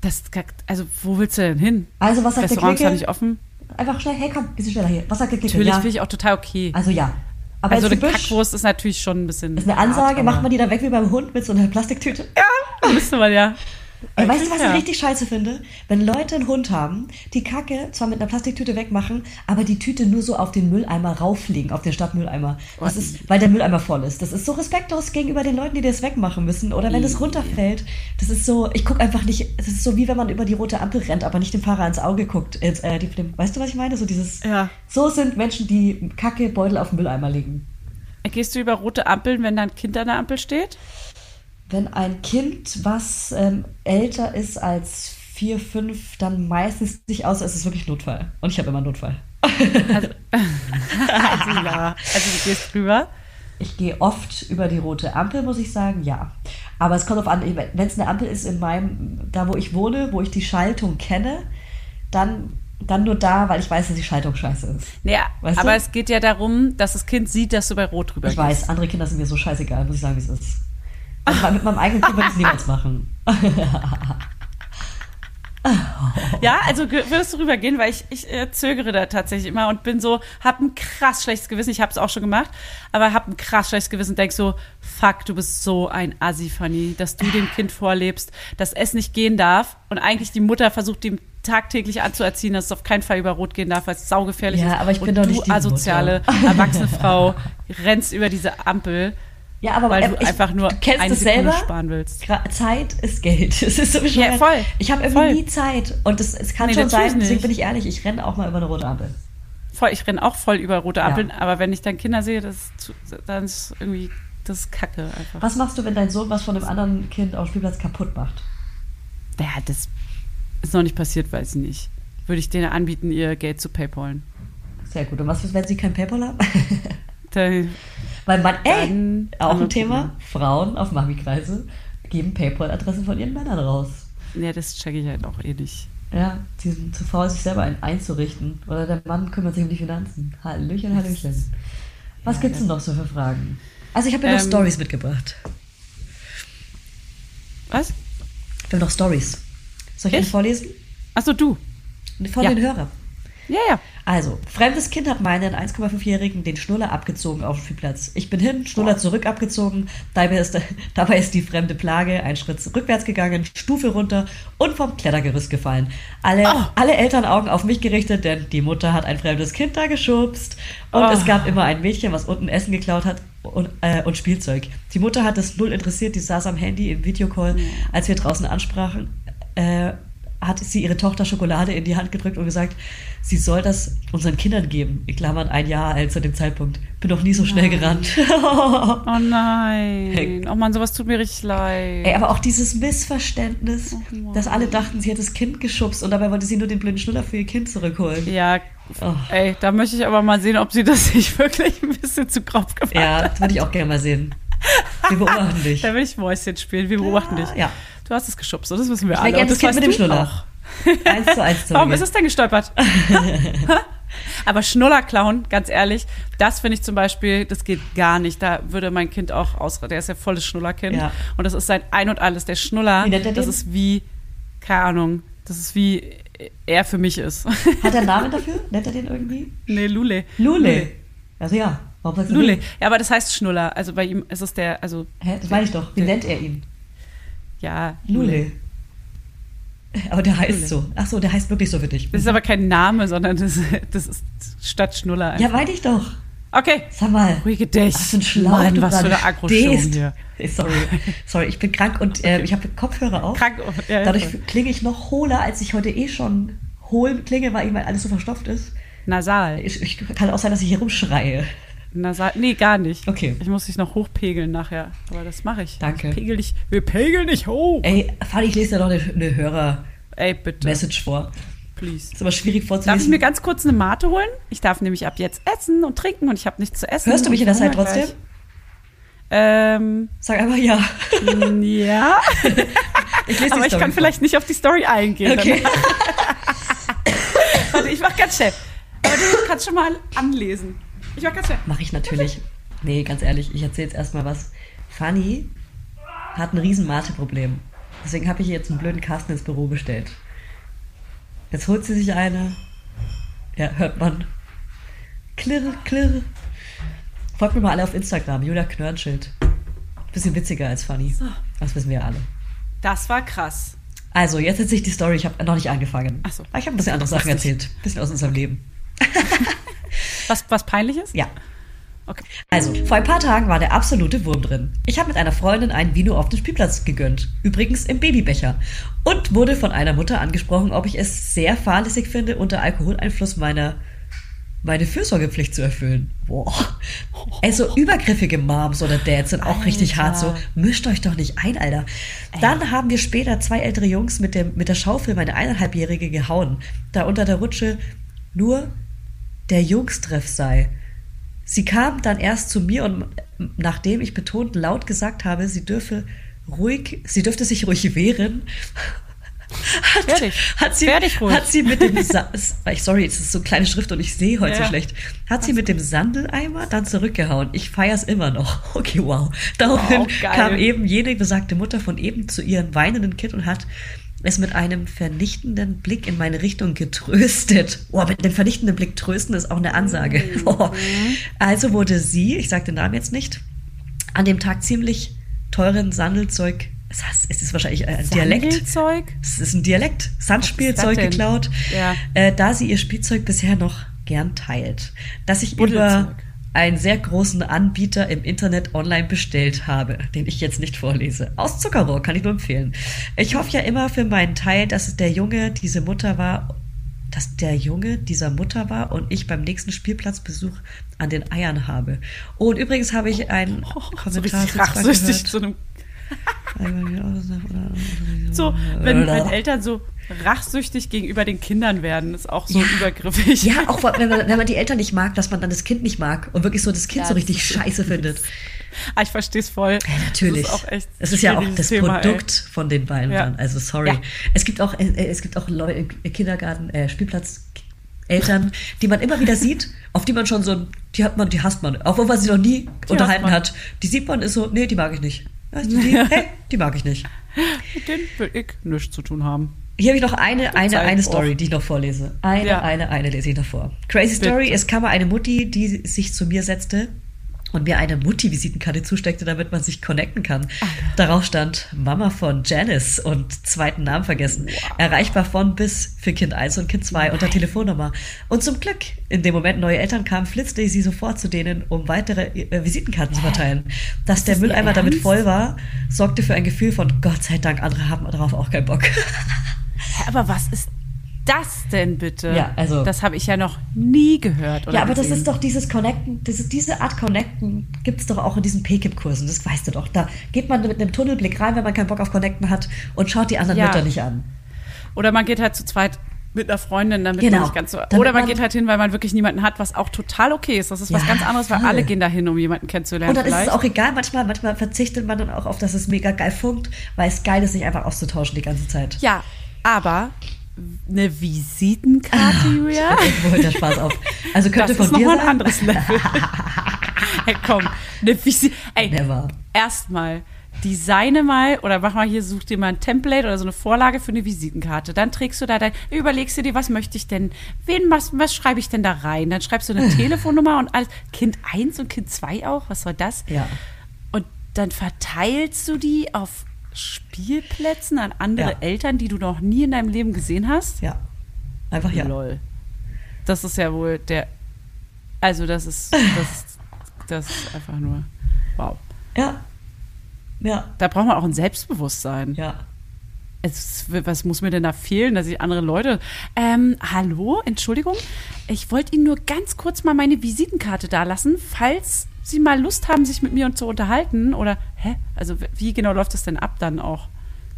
das, also wo willst du denn hin? Also was sagt der Restaurants haben nicht offen. Einfach schnell, hey komm, bisschen schneller hier. Was sagt der Klicke? Natürlich ja. finde ich auch total okay. Also ja. Aber also eine Gebüsch Kackwurst ist natürlich schon ein bisschen. ist eine Ansage, macht man die dann weg wie beim Hund mit so einer Plastiktüte? aber <laughs> müsste man ja. Ey, weißt du, was ich richtig scheiße finde? Wenn Leute einen Hund haben, die Kacke zwar mit einer Plastiktüte wegmachen, aber die Tüte nur so auf den Mülleimer rauflegen, auf den Stadtmülleimer. Das ist, weil der Mülleimer voll ist. Das ist so respektlos gegenüber den Leuten, die das wegmachen müssen. Oder wenn es runterfällt. Das ist so, ich gucke einfach nicht, das ist so wie wenn man über die rote Ampel rennt, aber nicht dem Fahrer ins Auge guckt. Ins, äh, die, weißt du, was ich meine? So dieses, Ja. so sind Menschen, die Kacke Beutel auf den Mülleimer legen. Gehst du über rote Ampeln, wenn da ein Kind an der Ampel steht? Wenn ein Kind, was ähm, älter ist als vier, fünf, dann meistens nicht aus, es ist wirklich Notfall. Und ich habe immer Notfall. Also, <laughs> also, ja. also du gehst drüber. Ich gehe oft über die rote Ampel, muss ich sagen, ja. Aber es kommt auf an, wenn es eine Ampel ist in meinem, da wo ich wohne, wo ich die Schaltung kenne, dann, dann nur da, weil ich weiß, dass die Schaltung scheiße ist. Ja, Weißt aber du? es geht ja darum, dass das Kind sieht, dass du bei Rot drüber Ich gehst. weiß, andere Kinder sind mir so scheißegal, muss ich sagen, wie es ist. Also mit meinem eigenen Kind würde ich es niemals machen. <laughs> Ja, also würdest du rübergehen, weil ich, ich äh, zögere da tatsächlich immer und bin so, hab ein krass schlechtes Gewissen. Ich habe es auch schon gemacht, aber hab ein krass schlechtes Gewissen und denk so, fuck, du bist so ein Assi, Fanny, dass du dem Kind vorlebst, dass es nicht gehen darf und eigentlich die Mutter versucht, ihm tagtäglich anzuerziehen, dass es auf keinen Fall über Rot gehen darf, weil es saugefährlich Ja, ist. aber ich bin und doch du nicht die asoziale, erwachsene Frau rennst über diese Ampel, Ja, aber weil äh, du ich, einfach nur du kennst eine es Sekunde selber. sparen willst. Zeit ist Geld. <laughs> Es ist so. Ja, voll. Ich habe irgendwie Voll. nie Zeit. Und es, es kann Nee, schon sein, deswegen bin ich ehrlich, ich renne auch mal über eine rote Ampel. Voll, ich renne auch voll über rote Ja. Ampeln, aber wenn ich dann Kinder sehe, das dann ist irgendwie das ist Kacke einfach. Was machst du, wenn dein Sohn was von einem anderen Kind auf dem Spielplatz kaputt macht? Ja, das ist noch nicht passiert, weiß ich nicht. Würde ich denen anbieten, ihr Geld zu paypalen. Sehr gut. Und was ist, wenn sie kein PayPal haben? <laughs> Dann, Weil man, ey, auch haben ein Thema, Frauen auf Mami-Kreise geben PayPal-Adressen von ihren Männern raus. ja, das checke ich halt auch eh nicht. Ja, die sind zu faul, sich selber ein einzurichten. Oder der Mann kümmert sich um die Finanzen. Hallöchen, Hallöchen. Was Ja, gibt's denn noch so für Fragen? Also ich habe ja noch Ähm, Stories mitgebracht. Was? Ich habe noch Stories. Soll ich Ich? vorlesen? Achso, du. Von Ja. den Hörern. Ja, ja. Also, fremdes Kind hat meinen 1,5-Jährigen den Schnuller abgezogen auf dem Spielplatz. Ich bin hin, Schnuller zurück abgezogen. Dabei ist, <laughs> dabei ist die fremde Plage einen Schritt rückwärts gegangen, Stufe runter und vom Klettergerüst gefallen. Alle, Oh. alle Elternaugen auf mich gerichtet, denn die Mutter hat ein fremdes Kind da geschubst. Und Oh. es gab immer ein Mädchen, was unten Essen geklaut hat. und, äh, und Spielzeug. Die Mutter hat das null interessiert, die saß am Handy im Videocall, als wir draußen ansprachen. Äh, hat sie ihre Tochter Schokolade in die Hand gedrückt und gesagt, sie soll das unseren Kindern geben. In Klammern ein Jahr alt zu dem Zeitpunkt. Bin noch nie so schnell gerannt. Oh nein. Oh Mann, sowas tut mir richtig leid. Ey, aber auch dieses Missverständnis, Oh dass alle dachten, sie hätte das Kind geschubst und dabei wollte sie nur den blöden Schnuller für ihr Kind zurückholen. Ja, Oh. ey, da möchte ich aber mal sehen, ob sie das <laughs> nicht wirklich ein bisschen zu grob gemacht Ja, hat. das würde ich auch gerne mal sehen. Wir beobachten <laughs> dich. Da will ich Mäuschen spielen. Wir beobachten dich. Ja. Du hast es geschubst, das wissen wir Ich alle. gerne das das Kind mit dem Schnuller. auch. Eins zu eins zu <laughs> Warum ist es denn gestolpert? <laughs> Aber Schnuller klauen, ganz ehrlich, das finde ich zum Beispiel, das geht gar nicht. Da würde mein Kind auch aus, der ist ja volles Schnullerkind. Ja. Und das ist sein Ein und Alles. Der Schnuller, er das den? ist wie, keine Ahnung, das ist wie er für mich ist. Hat er einen Namen <laughs> dafür? Nennt er den irgendwie? nee, Lule. Lule. Also ja. Warum Lule. Ja, aber das heißt Schnuller. Also bei ihm ist es der, also, Hä, das meine ich doch. Wie nennt er ihn? Ja. Lule. Aber der heißt so. Ach so, der heißt wirklich so für dich. Das ist aber kein Name, sondern das, das ist statt Schnuller. Ja, meine ich doch. Okay. Sag mal. Ruhige dich. Was für ein Schlauch Mann, du was für eine stehst. hier. <laughs> Sorry. Sorry, ich bin krank und äh, ich habe Kopfhörer auf. Krank. Ja, ja, Dadurch voll. klinge ich noch hohler, als ich heute eh schon hohl klinge, weil ihm alles so verstopft ist. Nasal. Ich, ich kann auch sein, dass ich hier rumschreie. Nasal. Nee, gar nicht. Okay. Ich muss dich noch hochpegeln nachher. Aber das mache ich. Danke. Ich pegel dich. Wir pegeln dich hoch. Ey, Fanny, ich lese dir noch eine, eine. Hörer-Message vor. Please. Ist aber schwierig Darf ich vorzulesen. mir ganz kurz eine Mate holen? Ich darf nämlich ab jetzt essen und trinken und ich habe nichts zu essen. Hörst du mich in der Zeit trotzdem? gleich. Ähm, Sag einfach ja. ja. <laughs> Ich lese Aber ich kann vor. vielleicht nicht auf die Story eingehen. Okay. <laughs> Warte, ich mach ganz schnell. Aber du kannst schon mal anlesen. Ich mach ganz schnell. Mache ich natürlich. Nee, ganz ehrlich, ich erzähle jetzt erstmal was. Fanny hat ein riesen Mate-Problem. Deswegen habe ich ihr jetzt einen blöden Kasten ins Büro bestellt. Jetzt holt sie sich eine. Ja, hört man. Klirr, klirr. Folgt mir mal alle auf Instagram, Julia Knörnschild. Bisschen witziger als Fanny. Das wissen wir alle. Das war krass. Also, jetzt erzähle ich die Story. Ich habe noch nicht angefangen. Ach so. Ich habe ein bisschen andere Sachen erzählt. Ein bisschen aus unserem Leben. <laughs> Was, was peinlich ist? Ja. Okay. Also, vor ein paar Tagen war der absolute Wurm drin. Ich habe mit einer Freundin ein Vino auf dem Spielplatz gegönnt. Übrigens im Babybecher. Und wurde von einer Mutter angesprochen, ob ich es sehr fahrlässig finde, unter Alkoholeinfluss meiner meine Fürsorgepflicht zu erfüllen. Boah. Also übergriffige Moms oder Dads sind auch richtig Alter. hart so. Mischt euch doch nicht ein, Alter. Dann haben wir später zwei ältere Jungs mit, dem, mit der Schaufel meine eineinhalbjährige gehauen, da unter der Rutsche nur der Jungstreff sei. Sie kam dann erst zu mir und nachdem ich betont laut gesagt habe, sie dürfe ruhig, sie dürfte sich ruhig wehren, <laughs> hat, dich. hat sie, ruhig. hat sie mit dem, Sa sorry, es ist so kleine Schrift und ich sehe heute Ja. so schlecht, hat sie mit dem Sandeleimer dann zurückgehauen. Ich feier's immer noch. <laughs> Okay, wow. Daraufhin Wow, kam eben jene besagte Mutter von eben zu ihrem weinenden Kind und hat es mit einem vernichtenden Blick in meine Richtung getröstet. Oh, mit dem vernichtenden Blick trösten ist auch eine Ansage. Mhm. <laughs> Oh. Also wurde sie, ich sage den Namen jetzt nicht, an dem Tag ziemlich teuren Sandelzeug, es heißt- es ist wahrscheinlich ein Dialekt. Sandelzeug? Es ist ein Dialekt, Sandspielzeug geklaut, Ja. äh, da sie ihr Spielzeug bisher noch gern teilt. Das ich Buddelzeug. über einen sehr großen Anbieter im Internet online bestellt habe, den ich jetzt nicht vorlese. Aus Zuckerrohr kann ich nur empfehlen. Ich hoffe ja immer für meinen Teil, dass der Junge diese Mutter war, dass der Junge dieser Mutter war und ich beim nächsten Spielplatzbesuch an den Eiern habe. Oh, und übrigens habe ich einen <laughs> So Kommentar richtig zu zu einem So, wenn, wenn Eltern so rachsüchtig gegenüber den Kindern werden, ist auch so Ja. übergriffig. Ja, auch wenn man, wenn man die Eltern nicht mag, dass man dann das Kind nicht mag und wirklich so das Kind Ja, so richtig scheiße findet. Ah, ich verstehe es voll. Ja, natürlich. Das ist auch echt es ist ja auch das Thema, Produkt von den beiden dann. Also sorry. Es gibt auch, äh, es gibt auch Leute im Kindergarten, äh, Spielplatz. Eltern, die man immer wieder sieht, <laughs> auf die man schon so, die hat man, die hasst man, auch wenn man sie noch nie unterhalten man. hat. Die sieht man, ist so, nee, die mag ich nicht. Weißt du, die, <laughs> hey, die mag ich nicht. Mit denen will ich nichts zu tun haben. Hier habe ich noch eine, eine, eine. Story, die ich noch vorlese. Eine, Ja. eine, eine lese ich noch vor. Crazy Story. Bitte. Es kam eine Mutti, die sich zu mir setzte und mir eine Mutti-Visitenkarte zusteckte, damit man sich connecten kann. Darauf stand Mama von Janice und zweiten Namen vergessen. Erreichbar von bis für Kind 1 und Kind 2 unter Telefonnummer. Und zum Glück, in dem Moment neue Eltern kamen, flitzte sie sofort zu denen, um weitere äh, Visitenkarten zu verteilen. Dass der Mülleimer damit voll war, sorgte für ein Gefühl von Gott sei Dank, andere haben darauf auch keinen Bock. Aber was ist das denn bitte? Ja, also- Das habe ich ja noch nie gehört. Ja, aber das gesehen. ist doch dieses Connecten, das ist, diese Art Connecten gibt es doch auch in diesen PKIP-Kursen, das weißt du doch. Da geht man mit einem Tunnelblick rein, wenn man keinen Bock auf Connecten hat und schaut die anderen Ja. Mütter nicht an. Oder man geht halt zu zweit mit einer Freundin, damit Genau. man nicht ganz so. Damit Oder man, man- geht halt hin, weil man wirklich niemanden hat, was auch total okay ist. Das ist was Ja, ganz anderes, weil voll. alle gehen dahin, um jemanden kennenzulernen. Und dann ist vielleicht. es auch egal, manchmal, manchmal verzichtet man dann auch auf, dass es mega geil funkt, weil es geil ist, sich einfach auszutauschen die ganze Zeit. ja, aber eine Visitenkarte, Julia? Irgendwo hört der Spaß auf. Also könnte Das von ist dir nochmal ein anderes Level. <laughs> hey, komm, eine Visite. Ey, Never. erstmal designe mal oder mach mal hier, such dir mal ein Template oder so eine Vorlage für eine Visitenkarte. Dann trägst du da dein, überlegst du dir, was möchte ich denn, wen, was, was schreibe ich denn da rein? Dann schreibst du eine <laughs> Telefonnummer und alles. Kind 1 und Kind 2 auch, was soll das? Ja. Und dann verteilst du die auf Spielplätzen an andere Ja. Eltern, die du noch nie in deinem Leben gesehen hast? Ja. Einfach ja. Lol. Das ist ja wohl der. Also, das ist. Das, das ist einfach nur. Wow. Ja. Ja. Da braucht man auch ein Selbstbewusstsein. Ja. Es, was muss mir denn da fehlen, dass ich andere Leute. Ähm, hallo, Entschuldigung. Ich wollte Ihnen nur ganz kurz mal meine Visitenkarte da lassen, falls Sie mal Lust haben, sich mit mir zu unterhalten. Oder, hä? Also, wie genau läuft das denn ab dann auch?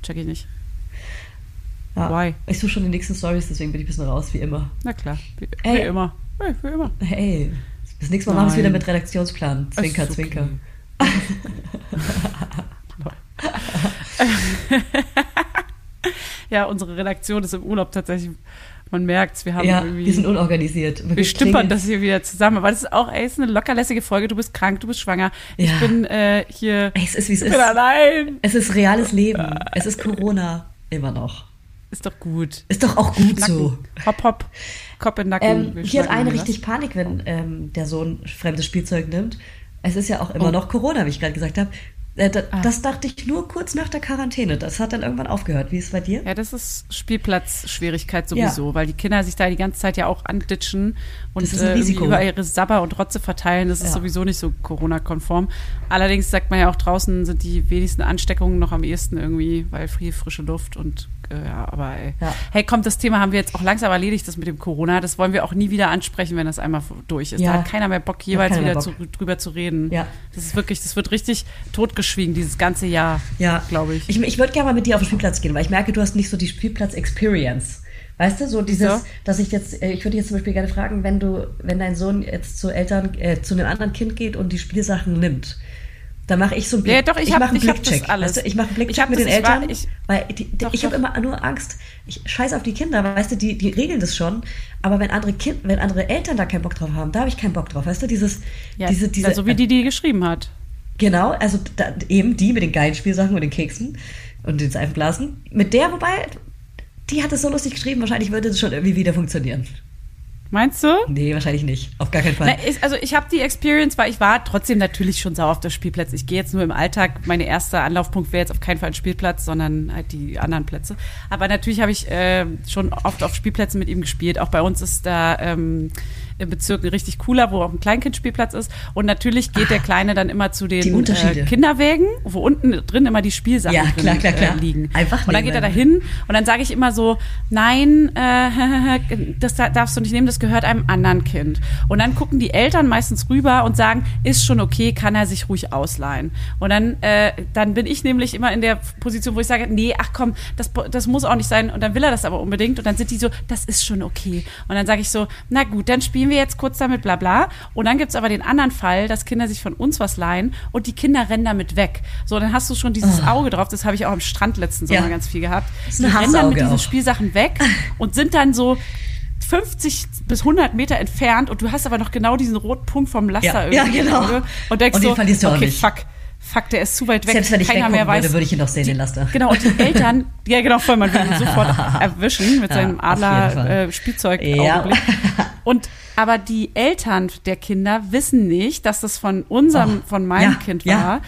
Check ich nicht. ja. Why? Ich suche schon die nächsten Stories, deswegen bin ich ein bisschen raus, wie immer. Na klar, wie, wie immer. Hey, wie immer. Hey, das nächste Mal machen wir es wieder Nein. mit Redaktionsplan. Zwinker, okay. zwinker. <laughs> Ja, unsere Redaktion ist im Urlaub tatsächlich. Man merkt's, wir haben Ja, irgendwie. die sind unorganisiert. wir stümpern das hier wieder zusammen. Aber das ist auch, ey, ist eine lockerlässige Folge. Du bist krank, du bist schwanger. Ich Ja. bin äh, hier. Ey, es ist, wie es ich ist. allein. Es ist reales Leben. Es ist Corona. Immer noch. Ist doch gut. Ist doch auch gut Nacken. so. Hopp, hopp. Kopf in Nacken. Ähm, Wir hier hat schnacken eine richtig Panik, wenn ähm, der Sohn fremdes Spielzeug nimmt. Es ist ja auch immer Oh. noch Corona, wie ich gerade gesagt habe. Äh, Ah. Das dachte ich nur kurz nach der Quarantäne. Das hat dann irgendwann aufgehört. Wie ist es bei dir? Ja, das ist Spielplatzschwierigkeit sowieso, weil die Kinder sich da die ganze Zeit ja auch anditschen und ist äh, über ihre Sabber und Rotze verteilen. Das ist Ja. sowieso nicht so Corona-konform. Allerdings sagt man ja auch draußen sind die wenigsten Ansteckungen noch am ehesten irgendwie, weil viel frische Luft und ja, aber ey. Ja. Hey, kommt, das Thema haben wir jetzt auch langsam erledigt, das mit dem Corona. Das wollen wir auch nie wieder ansprechen, wenn das einmal durch ist. Ja. Da hat keiner mehr Bock, jeweils wieder Bock. zu, drüber zu reden. Ja. Das ist wirklich, das wird richtig totgeschwiegen, dieses ganze Jahr, Ja, glaube ich. Ich, ich würde gerne mal mit dir auf den Spielplatz gehen, weil ich merke, du hast nicht so die Spielplatz-Experience. Weißt du, so dieses, Wieso? dass ich jetzt, äh, ich würde dich jetzt zum Beispiel gerne fragen, wenn du, wenn dein Sohn jetzt zu Eltern, äh, zu einem anderen Kind geht und die Spielsachen nimmt, dann mache ich so einen Blick, Ja, doch, ich hab- mache einen ich Blickcheck. alles. Weißt du, ich mache einen Ich Blickcheck mit das, den ich war- Eltern, ich- weil die, die, Doch, ich habe immer nur Angst. Ich scheiß auf die Kinder, weißt du, die, die regeln das schon. Aber wenn andere Kind, wenn andere Eltern da keinen Bock drauf haben, da habe ich keinen Bock drauf. Weißt du, dieses, Ja, diese, diese, ja, so wie die, die geschrieben hat. Genau, also da, eben die mit den geilen Spielsachen und den Keksen und den Seifenblasen. Mit der, wobei, die hat es so lustig geschrieben, wahrscheinlich würde es schon irgendwie wieder funktionieren. Meinst du? Nee, wahrscheinlich nicht. Auf gar keinen Fall. Na, ich, also ich habe die Experience, weil ich war trotzdem natürlich schon sauer auf das Spielplatz. Ich gehe jetzt nur im Alltag. Meine erste Anlaufpunkt wäre jetzt auf keinen Fall ein Spielplatz, sondern halt die anderen Plätze. Aber natürlich habe ich äh, schon oft auf Spielplätzen mit ihm gespielt. Auch bei uns ist da ähm, Bezirk ein richtig cooler, wo auch ein Kleinkindspielplatz ist. Und natürlich geht der Kleine dann immer zu den äh, Kinderwägen, wo unten drin immer die Spielsachen Ja, drin, klar, klar, klar. Äh, liegen. Einfach und dann geht er da nehmen. hin und dann sage ich immer so, nein, äh, <laughs> das darfst du nicht nehmen, das gehört einem anderen Kind. Und dann gucken die Eltern meistens rüber und sagen, ist schon okay, kann er sich ruhig ausleihen. Und dann, äh, dann bin ich nämlich immer in der Position, wo ich sage, nee, ach komm, das, das muss auch nicht sein. Und dann will er das aber unbedingt. Und dann sind die so, das ist schon okay. Und dann sage ich so, na gut, dann spielen wir jetzt kurz damit, bla bla. Und dann gibt's aber den anderen Fall, dass Kinder sich von uns was leihen und die Kinder rennen damit weg. So, dann hast du schon dieses Auge drauf, das habe ich auch am Strand letzten Sommer Ja. ganz viel gehabt. Die rennen dann mit diesen auch. Spielsachen weg und sind dann so 50 bis 100 Meter entfernt und du hast aber noch genau diesen roten Punkt vom Laster Ja, irgendwie ja, genau. Auge und denkst Und so, okay, nicht. fuck, fuck, der ist zu weit weg. Selbst wenn ich Keiner mehr weiß. würde, würde ich ihn noch sehen, die, den Laster. <laughs> Genau, und die <laughs> Eltern, ja genau, voll, man will ihn sofort <laughs> erwischen mit Ja, seinem auf jeden Fall. Adler äh, Ja. Und aber die Eltern der Kinder wissen nicht, dass das von unserem, Oh, von meinem ja, Kind ja. war.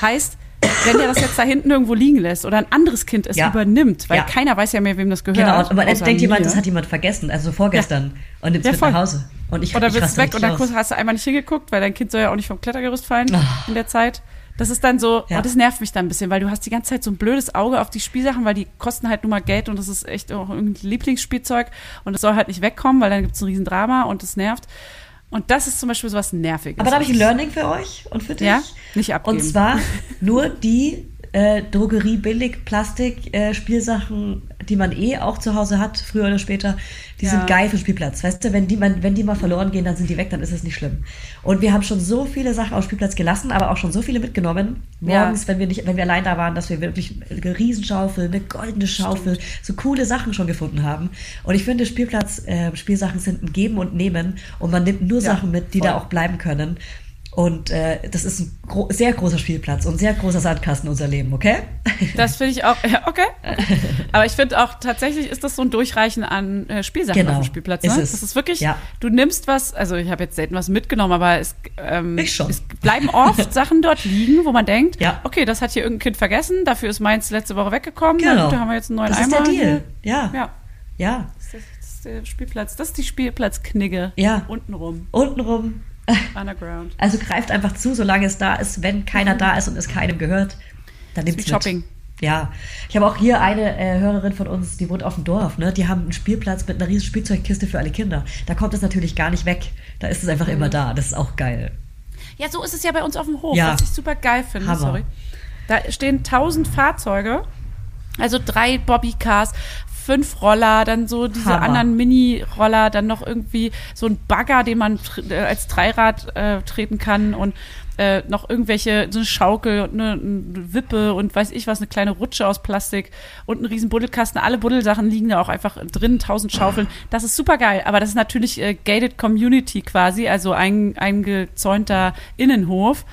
Heißt, wenn der das jetzt da hinten irgendwo liegen lässt oder ein anderes Kind es Ja. übernimmt, weil Ja. keiner weiß ja mehr, wem das gehört. Genau, man außer denkt jemand, mir. das hat jemand vergessen, also vorgestern, und nimmt es Ja, mit voll. nach Hause. Und ich, Oder ich bist weg und dann hast du einmal nicht hingeguckt, weil dein Kind soll ja auch nicht vom Klettergerüst fallen Ah. in der Zeit. Das ist dann so, Ja. oh, das nervt mich dann ein bisschen, weil du hast die ganze Zeit so ein blödes Auge auf die Spielsachen, weil die kosten halt nur mal Geld und das ist echt auch irgendein Lieblingsspielzeug und es soll halt nicht wegkommen, weil dann gibt es ein Riesendrama und das nervt. Und das ist zum Beispiel sowas Nerviges. Aber da habe ich ein Learning für euch und für dich. Ja? Nicht abgeben. Und zwar <laughs> nur die äh, Drogerie billig Plastik äh, Spielsachen, die man eh auch zu Hause hat, früher oder später, die Ja. sind geil für den Spielplatz. Weißt du, wenn die, man, wenn die mal verloren gehen, dann sind die weg, dann ist es nicht schlimm. Und wir haben schon so viele Sachen auf dem Spielplatz gelassen, aber auch schon so viele mitgenommen. Ja. Morgens, wenn wir nicht, wenn wir allein da waren, dass wir wirklich eine Riesenschaufel, eine goldene Schaufel, so coole Sachen schon gefunden haben. Und ich finde, Spielplatz, äh, Spielsachen sind ein Geben und Nehmen und man nimmt nur Ja, Sachen mit, die voll. da auch bleiben können. Und äh, das ist ein gro sehr großer Spielplatz und sehr großer Sandkasten unser Leben, okay? Das finde ich auch, ja, okay. <laughs> Aber ich finde auch, tatsächlich ist das so ein Durchreichen an äh, Spielsachen Genau, auf dem Spielplatz. Ne? ist es. Das ist wirklich, Ja. du nimmst was, also ich habe jetzt selten was mitgenommen, aber es, ähm, es bleiben oft Sachen dort liegen, wo man denkt, Ja. okay, das hat hier irgendein Kind vergessen, dafür ist meins letzte Woche weggekommen, Genau. na gut, da haben wir jetzt einen neuen Das ist Eimer. der Deal. Ja. Ja, Ja. das ist, das ist der Spielplatz, das ist die Spielplatzknigge. Ja. Untenrum, Untenrum. Underground. <laughs> Also greift einfach zu, solange es da ist. Wenn keiner da ist und es keinem gehört, dann Mhm. wie mit. Shopping. Ja, ich habe auch hier eine äh, Hörerin von uns, die wohnt auf dem Dorf, ne? Die haben einen Spielplatz mit einer riesen Spielzeugkiste für alle Kinder. Da kommt es natürlich gar nicht weg. Da ist es einfach Mhm. immer da. Das ist auch geil. Ja, so ist es ja bei uns auf dem Hof, Ja. was ich super geil finde. Hammer. Sorry. Da stehen tausend Fahrzeuge, also drei Bobbycars, fünf Roller, dann so diese Hammer. anderen Mini-Roller, dann noch irgendwie so ein Bagger, den man äh, als Dreirad äh, treten kann und äh, noch irgendwelche, so eine Schaukel und eine, eine Wippe und weiß ich was, eine kleine Rutsche aus Plastik und ein riesen Buddelkasten. Alle Buddelsachen liegen da auch einfach drin, tausend Schaufeln. Das ist super geil, aber das ist natürlich äh, gated Community quasi, also ein eingezäunter Innenhof.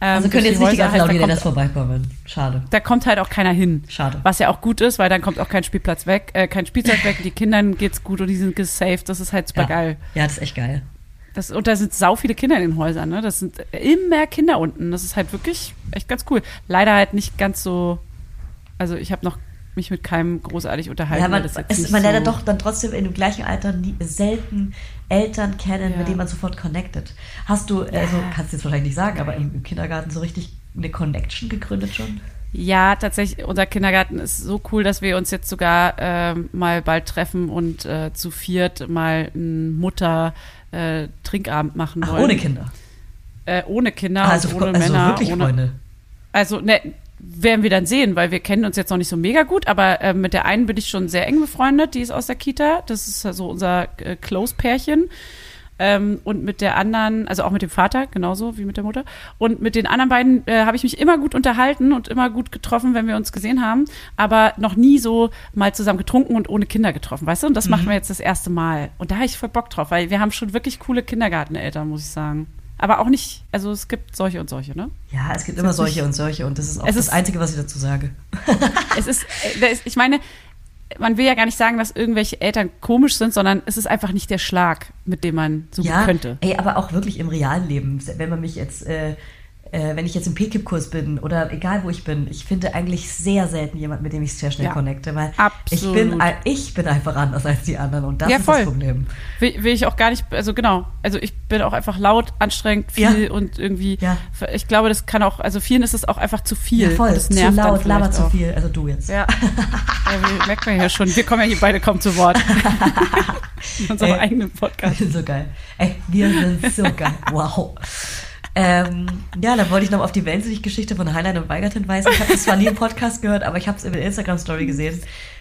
Ähm, Also können durch jetzt nicht die ganzen heißt, da Laudinellas kommt- vorbeikommen. Schade. da kommt halt auch keiner hin. Schade. Was ja auch gut ist, weil dann kommt auch kein Spielplatz weg, äh, kein Spielzeug weg, die Kindern geht's gut und die sind gesaved. Das ist halt super Ja. geil. Ja, das ist echt geil. Das, und da sind sau viele Kinder in den Häusern, ne? Das sind immer Kinder unten. Das ist halt wirklich echt ganz cool. Leider halt nicht ganz so. Also ich habe noch mich mit keinem großartig unterhalten. Ja, man, es, man so, lernt doch dann trotzdem in dem gleichen Alter nie, selten Eltern kennen, Ja. mit denen man sofort connected. Hast du, also kannst du jetzt wahrscheinlich nicht sagen, aber im, im Kindergarten so richtig eine Connection gegründet schon? Ja, tatsächlich, unser Kindergarten ist so cool, dass wir uns jetzt sogar ähm, mal bald treffen und äh, zu viert mal einen Mutter-Trinkabend machen Ach, wollen. ohne Kinder. Äh, ohne Kinder, also, und ohne also Männer. wirklich ohne, Freunde. Also, ne, werden wir dann sehen, weil wir kennen uns jetzt noch nicht so mega gut, aber äh, mit der einen bin ich schon sehr eng befreundet, die ist aus der Kita. Das ist so unser äh, Close-Pärchen. Ähm, und mit der anderen, also auch mit dem Vater, genauso wie mit der Mutter. Und mit den anderen beiden äh, habe ich mich immer gut unterhalten und immer gut getroffen, wenn wir uns gesehen haben, aber noch nie so mal zusammen getrunken und ohne Kinder getroffen, weißt du? Und das machen wir jetzt das erste Mal. Und da habe ich voll Bock drauf, weil wir haben schon wirklich coole Kindergarteneltern, muss ich sagen. Aber auch nicht, also es gibt solche und solche, ne? Ja, es gibt immer solche und solche und das ist auch Es das ist- Einzige, was ich dazu sage. <laughs> es ist, äh, ist- ich meine, man will ja gar nicht sagen, dass irgendwelche Eltern komisch sind, sondern es ist einfach nicht der Schlag, mit dem man so ja, könnte. ey, aber auch wirklich im realen Leben. Wenn man mich jetzt, äh, äh, wenn ich jetzt im PKIP-Kurs bin oder egal wo ich bin, ich finde eigentlich sehr selten jemand, mit dem ich sehr schnell Ja, connecte, weil ich absolut. bin, ein- ich bin einfach anders als die anderen und das Ja, ist voll. das Problem. Will, will ich auch gar nicht, also genau, also ich bin auch einfach laut, anstrengend, viel Ja. und irgendwie, Ja. ich glaube, das kann auch, also vielen ist es auch einfach zu viel. Ja, voll, das zu laut, labert zu viel, also du jetzt. Ja. ja, merken wir ja schon, wir kommen ja hier beide kaum zu Wort. <laughs> In unserem eigenen Podcast. Wir <laughs> sind so geil. Ey, wir sind so geil. <laughs> Wow. Ähm, ja, da wollte ich noch auf die Wellensittich-Geschichte von Highline und Weigert hinweisen. Ich habe das zwar nie im Podcast gehört, aber ich habe es in der Instagram-Story gesehen.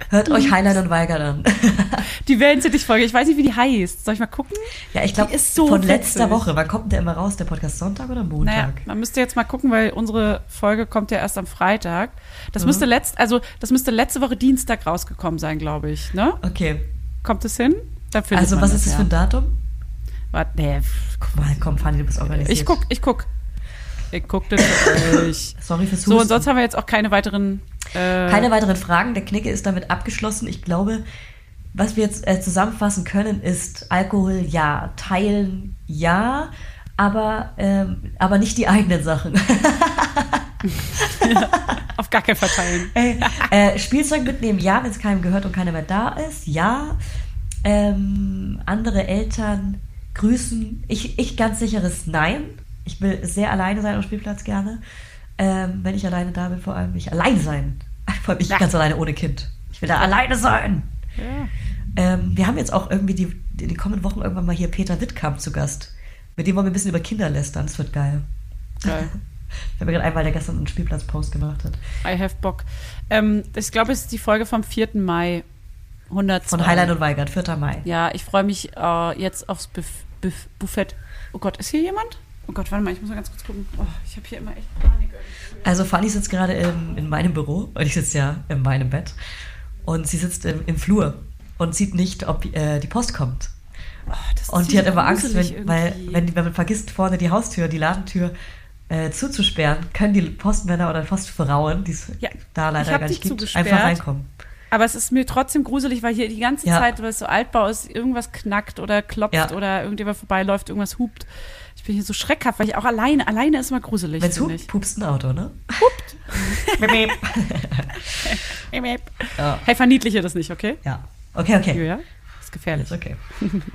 Hört euch Highline und Weigert an. <laughs> Die Wellensittich-Folge, ich weiß nicht, wie die heißt. Soll ich mal gucken? ja, ich glaube, so von letzter witzig. Woche. Wann kommt der immer raus? Der Podcast Sonntag oder Montag? Naja, man müsste jetzt mal gucken, weil unsere Folge kommt ja erst am Freitag. Das Mhm. müsste letzt, also das müsste letzte Woche Dienstag rausgekommen sein, glaube ich. Ne? Okay. Kommt es hin? Also, was ist das ja. für ein Datum? Warte, nee, Guck mal, komm, Fanny, du bist organisiert. ich guck, ich guck. Ich guck das für <coughs> euch. Sorry fürs So, und Husten. sonst haben wir jetzt auch keine weiteren. Äh, Keine weiteren Fragen. Der Knicke ist damit abgeschlossen. Ich glaube, was wir jetzt äh, zusammenfassen können, ist Alkohol ja, teilen ja, aber, ähm, aber nicht die eigenen Sachen. <laughs> Auf gar keinen Fall teilen. <laughs> Ey, äh, Spielzeug mitnehmen, ja, wenn es keinem gehört und keiner mehr da ist, ja. Ähm, andere Eltern grüßen. Ich, ich ganz sicheres Nein. Ich will sehr alleine sein am Spielplatz gerne. Ähm, wenn ich alleine da bin, vor allem ich allein sein. <laughs> Vor allem ich Ja. ganz alleine ohne Kind. Ich will da alleine sein. Ja. Ähm, wir haben jetzt auch irgendwie die, die, die kommenden Wochen irgendwann mal hier Peter Wittkamp zu Gast. Mit dem wollen wir ein bisschen über Kinder lästern. Das wird geil. Geil. Ich habe mir gerade einmal, der gestern einen Spielplatz-Post gemacht hat. I have Bock. Ähm, ich glaube, es ist die Folge vom 4. Mai. 102. Von Highland und Weigert, 4. Mai. Ja, ich freue mich äh, jetzt aufs Buff Buff Buffett. Oh Gott, ist hier jemand? Oh Gott, warte mal, ich muss mal ganz kurz gucken. Oh, ich habe hier immer echt Panik. Also Fanny sitzt gerade in, in meinem Büro und ich sitze ja in meinem Bett. Und sie sitzt im, im Flur und sieht nicht, ob äh, die Post kommt. Oh, Und die hat immer Angst, wenn, weil wenn, die- wenn man vergisst, vorne die Haustür, die Ladentür äh, zuzusperren, können die Postmänner oder Postfrauen, die es Ja, da leider gar nicht gibt, einfach reinkommen. Aber es ist mir trotzdem gruselig, weil hier die ganze Ja. Zeit, weil es so Altbau ist, irgendwas knackt oder klopft Ja. oder irgendjemand vorbeiläuft, irgendwas hupt. Ich bin hier so schreckhaft, weil ich auch alleine, alleine ist immer gruselig, Wenn es hupt, pupst ein Auto, ne? <laughs> <laughs> Ja. Hey, verniedliche das nicht, okay? Ja. Okay, okay. Julia, ist gefährlich. Ist okay.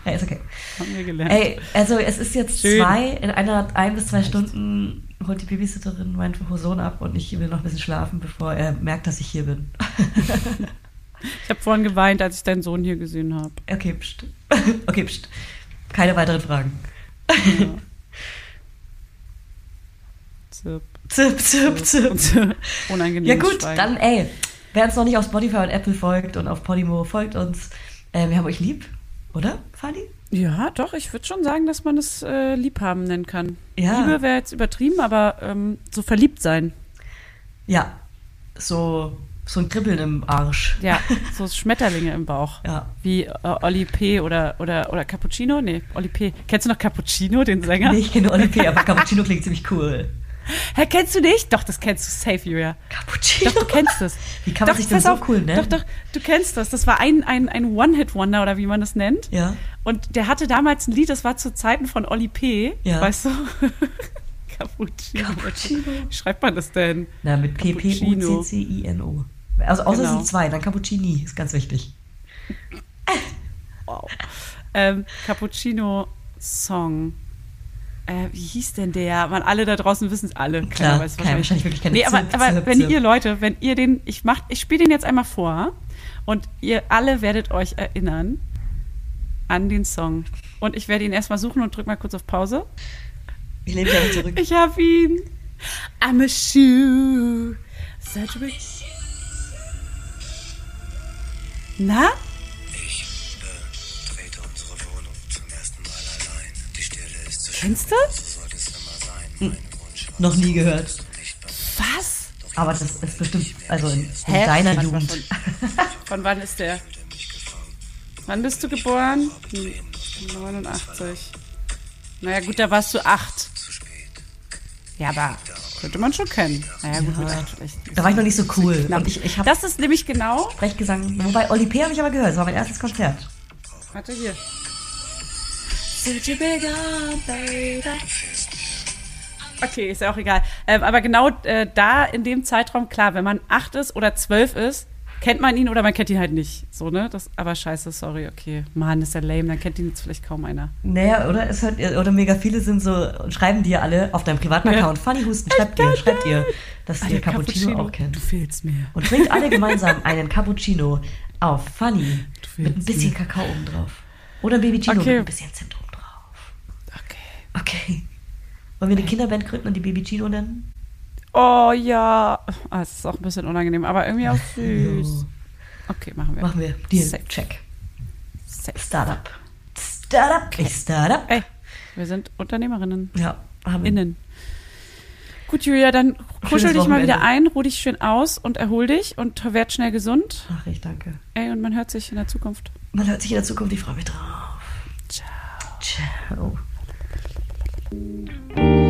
Hey, ist okay. Haben wir gelernt. Ey, also es ist jetzt Schön. zwei, in einer ein bis zwei Stunden holt die Babysitterin meinen Hoson ab und ich will noch ein bisschen schlafen, bevor er merkt, dass ich hier bin. <laughs> Ich habe vorhin geweint, als ich deinen Sohn hier gesehen habe. Okay, pst. <laughs> Okay, pst. Keine weiteren Fragen. Zirp, Zip, zip, zip. zirp. Unangenehm. Ja gut, dann ey, wer uns noch nicht auf Spotify und Apple folgt und auf Podimo, folgt uns. Äh, wir haben euch lieb, oder, Fanny? Ja, doch, ich würde schon sagen, dass man es äh, Liebhaben nennen kann. Ja. Liebe wäre jetzt übertrieben, aber ähm, so verliebt sein. Ja, so, so ein Kribbeln im Arsch. Ja, <laughs> so Schmetterlinge im Bauch. Ja. Wie äh, Oli P. oder, oder, oder Cappuccino? Nee, Oli P. Kennst du noch Cappuccino, den Sänger? Nee, ich kenne Oli P., aber <laughs> Cappuccino klingt ziemlich cool. Hä, kennst du nicht? Doch, das kennst du safe, Julia. Cappuccino? Doch, du kennst es. <laughs> Wie kann man doch, sich denn so auf. cool nennen? Doch, doch, du kennst das. Das war ein, ein, ein One-Hit-Wonder oder wie man das nennt. Ja. Und der hatte damals ein Lied, das war zu Zeiten von Oli P. Ja. Weißt du? Cappuccino. Cappuccino. Wie schreibt man das denn? Na, mit. P-P-U-C-C-I-N-O. Also außer Genau. es sind zwei, dann Cappuccini, ist ganz wichtig. Wow. Ähm, Cappuccino-Song. Äh, wie hieß denn der? Man, alle da draußen wissen es alle. Klar, weiß keiner, wahrscheinlich wirklich keine Nee, aber, Zip, aber Zip, wenn Zip. ihr Leute, wenn ihr den, ich mach, ich spiele den jetzt einmal vor und ihr alle werdet euch erinnern an den Song. Und ich werde ihn erstmal suchen und drück mal kurz auf Pause. Ich mich einfach zurück. Ich hab ihn. I'm a shoe. Such a big... Na? Ich betrete unsere Wohnung zum ersten Mal allein. Die Stille ist zu Kennst du? So sollte es immer sein. War Noch nie gehört. Was? Aber das ist bestimmt, also in, in Hä? deiner mal, Jugend. Von, <laughs> von wann ist der? Wann bist du geboren? Hm, 89. Naja, gut, da warst du acht. zu spät. Ja, aber könnte man schon kennen. Naja, gut, mit acht vielleicht. Da war ich noch nicht so cool. Und ich, ich Das ist nämlich genau. Sprechgesang, wobei Oli P. habe ich aber gehört, das war mein erstes Konzert. Warte hier. Okay, ist ja auch egal. Ähm, aber genau äh, da in dem Zeitraum, klar, wenn man acht ist oder zwölf ist, kennt man ihn oder man kennt ihn halt nicht. So, ne? Das, aber scheiße, sorry, okay. Mann, ist ja lame, dann kennt ihn jetzt vielleicht kaum einer. Naja, oder es hört, oder mega viele sind so und schreiben dir alle auf deinem privaten Account, Funny Husten, schreibt ihr, schreibt ihr, dass ihr Cappuccino, auch kennt. Du fehlst mir. Und trinkt alle gemeinsam einen Cappuccino auf Funny mit ein bisschen Kakao oben drauf. Oder ein Babycino Okay. mit ein bisschen Zimt oben drauf. Okay. Okay. Wollen wir eine Kinderband gründen und die Babycino nennen? Oh ja. Ah, es ist auch ein bisschen unangenehm, aber irgendwie auch süß. Okay, machen wir. Machen wir. Deal. Safe. Check. Safe. Startup. Startup. Ich Startup. Ey, wir sind Unternehmerinnen. Ja, haben Innen. Gut, Julia, dann kuschel Schönes dich mal wieder ein, ruh dich schön aus und erhol dich und werd schnell gesund. Ach, ich danke. Ey, und man hört sich in der Zukunft. Man hört sich in der Zukunft, ich freue mich drauf. Ciao. Ciao.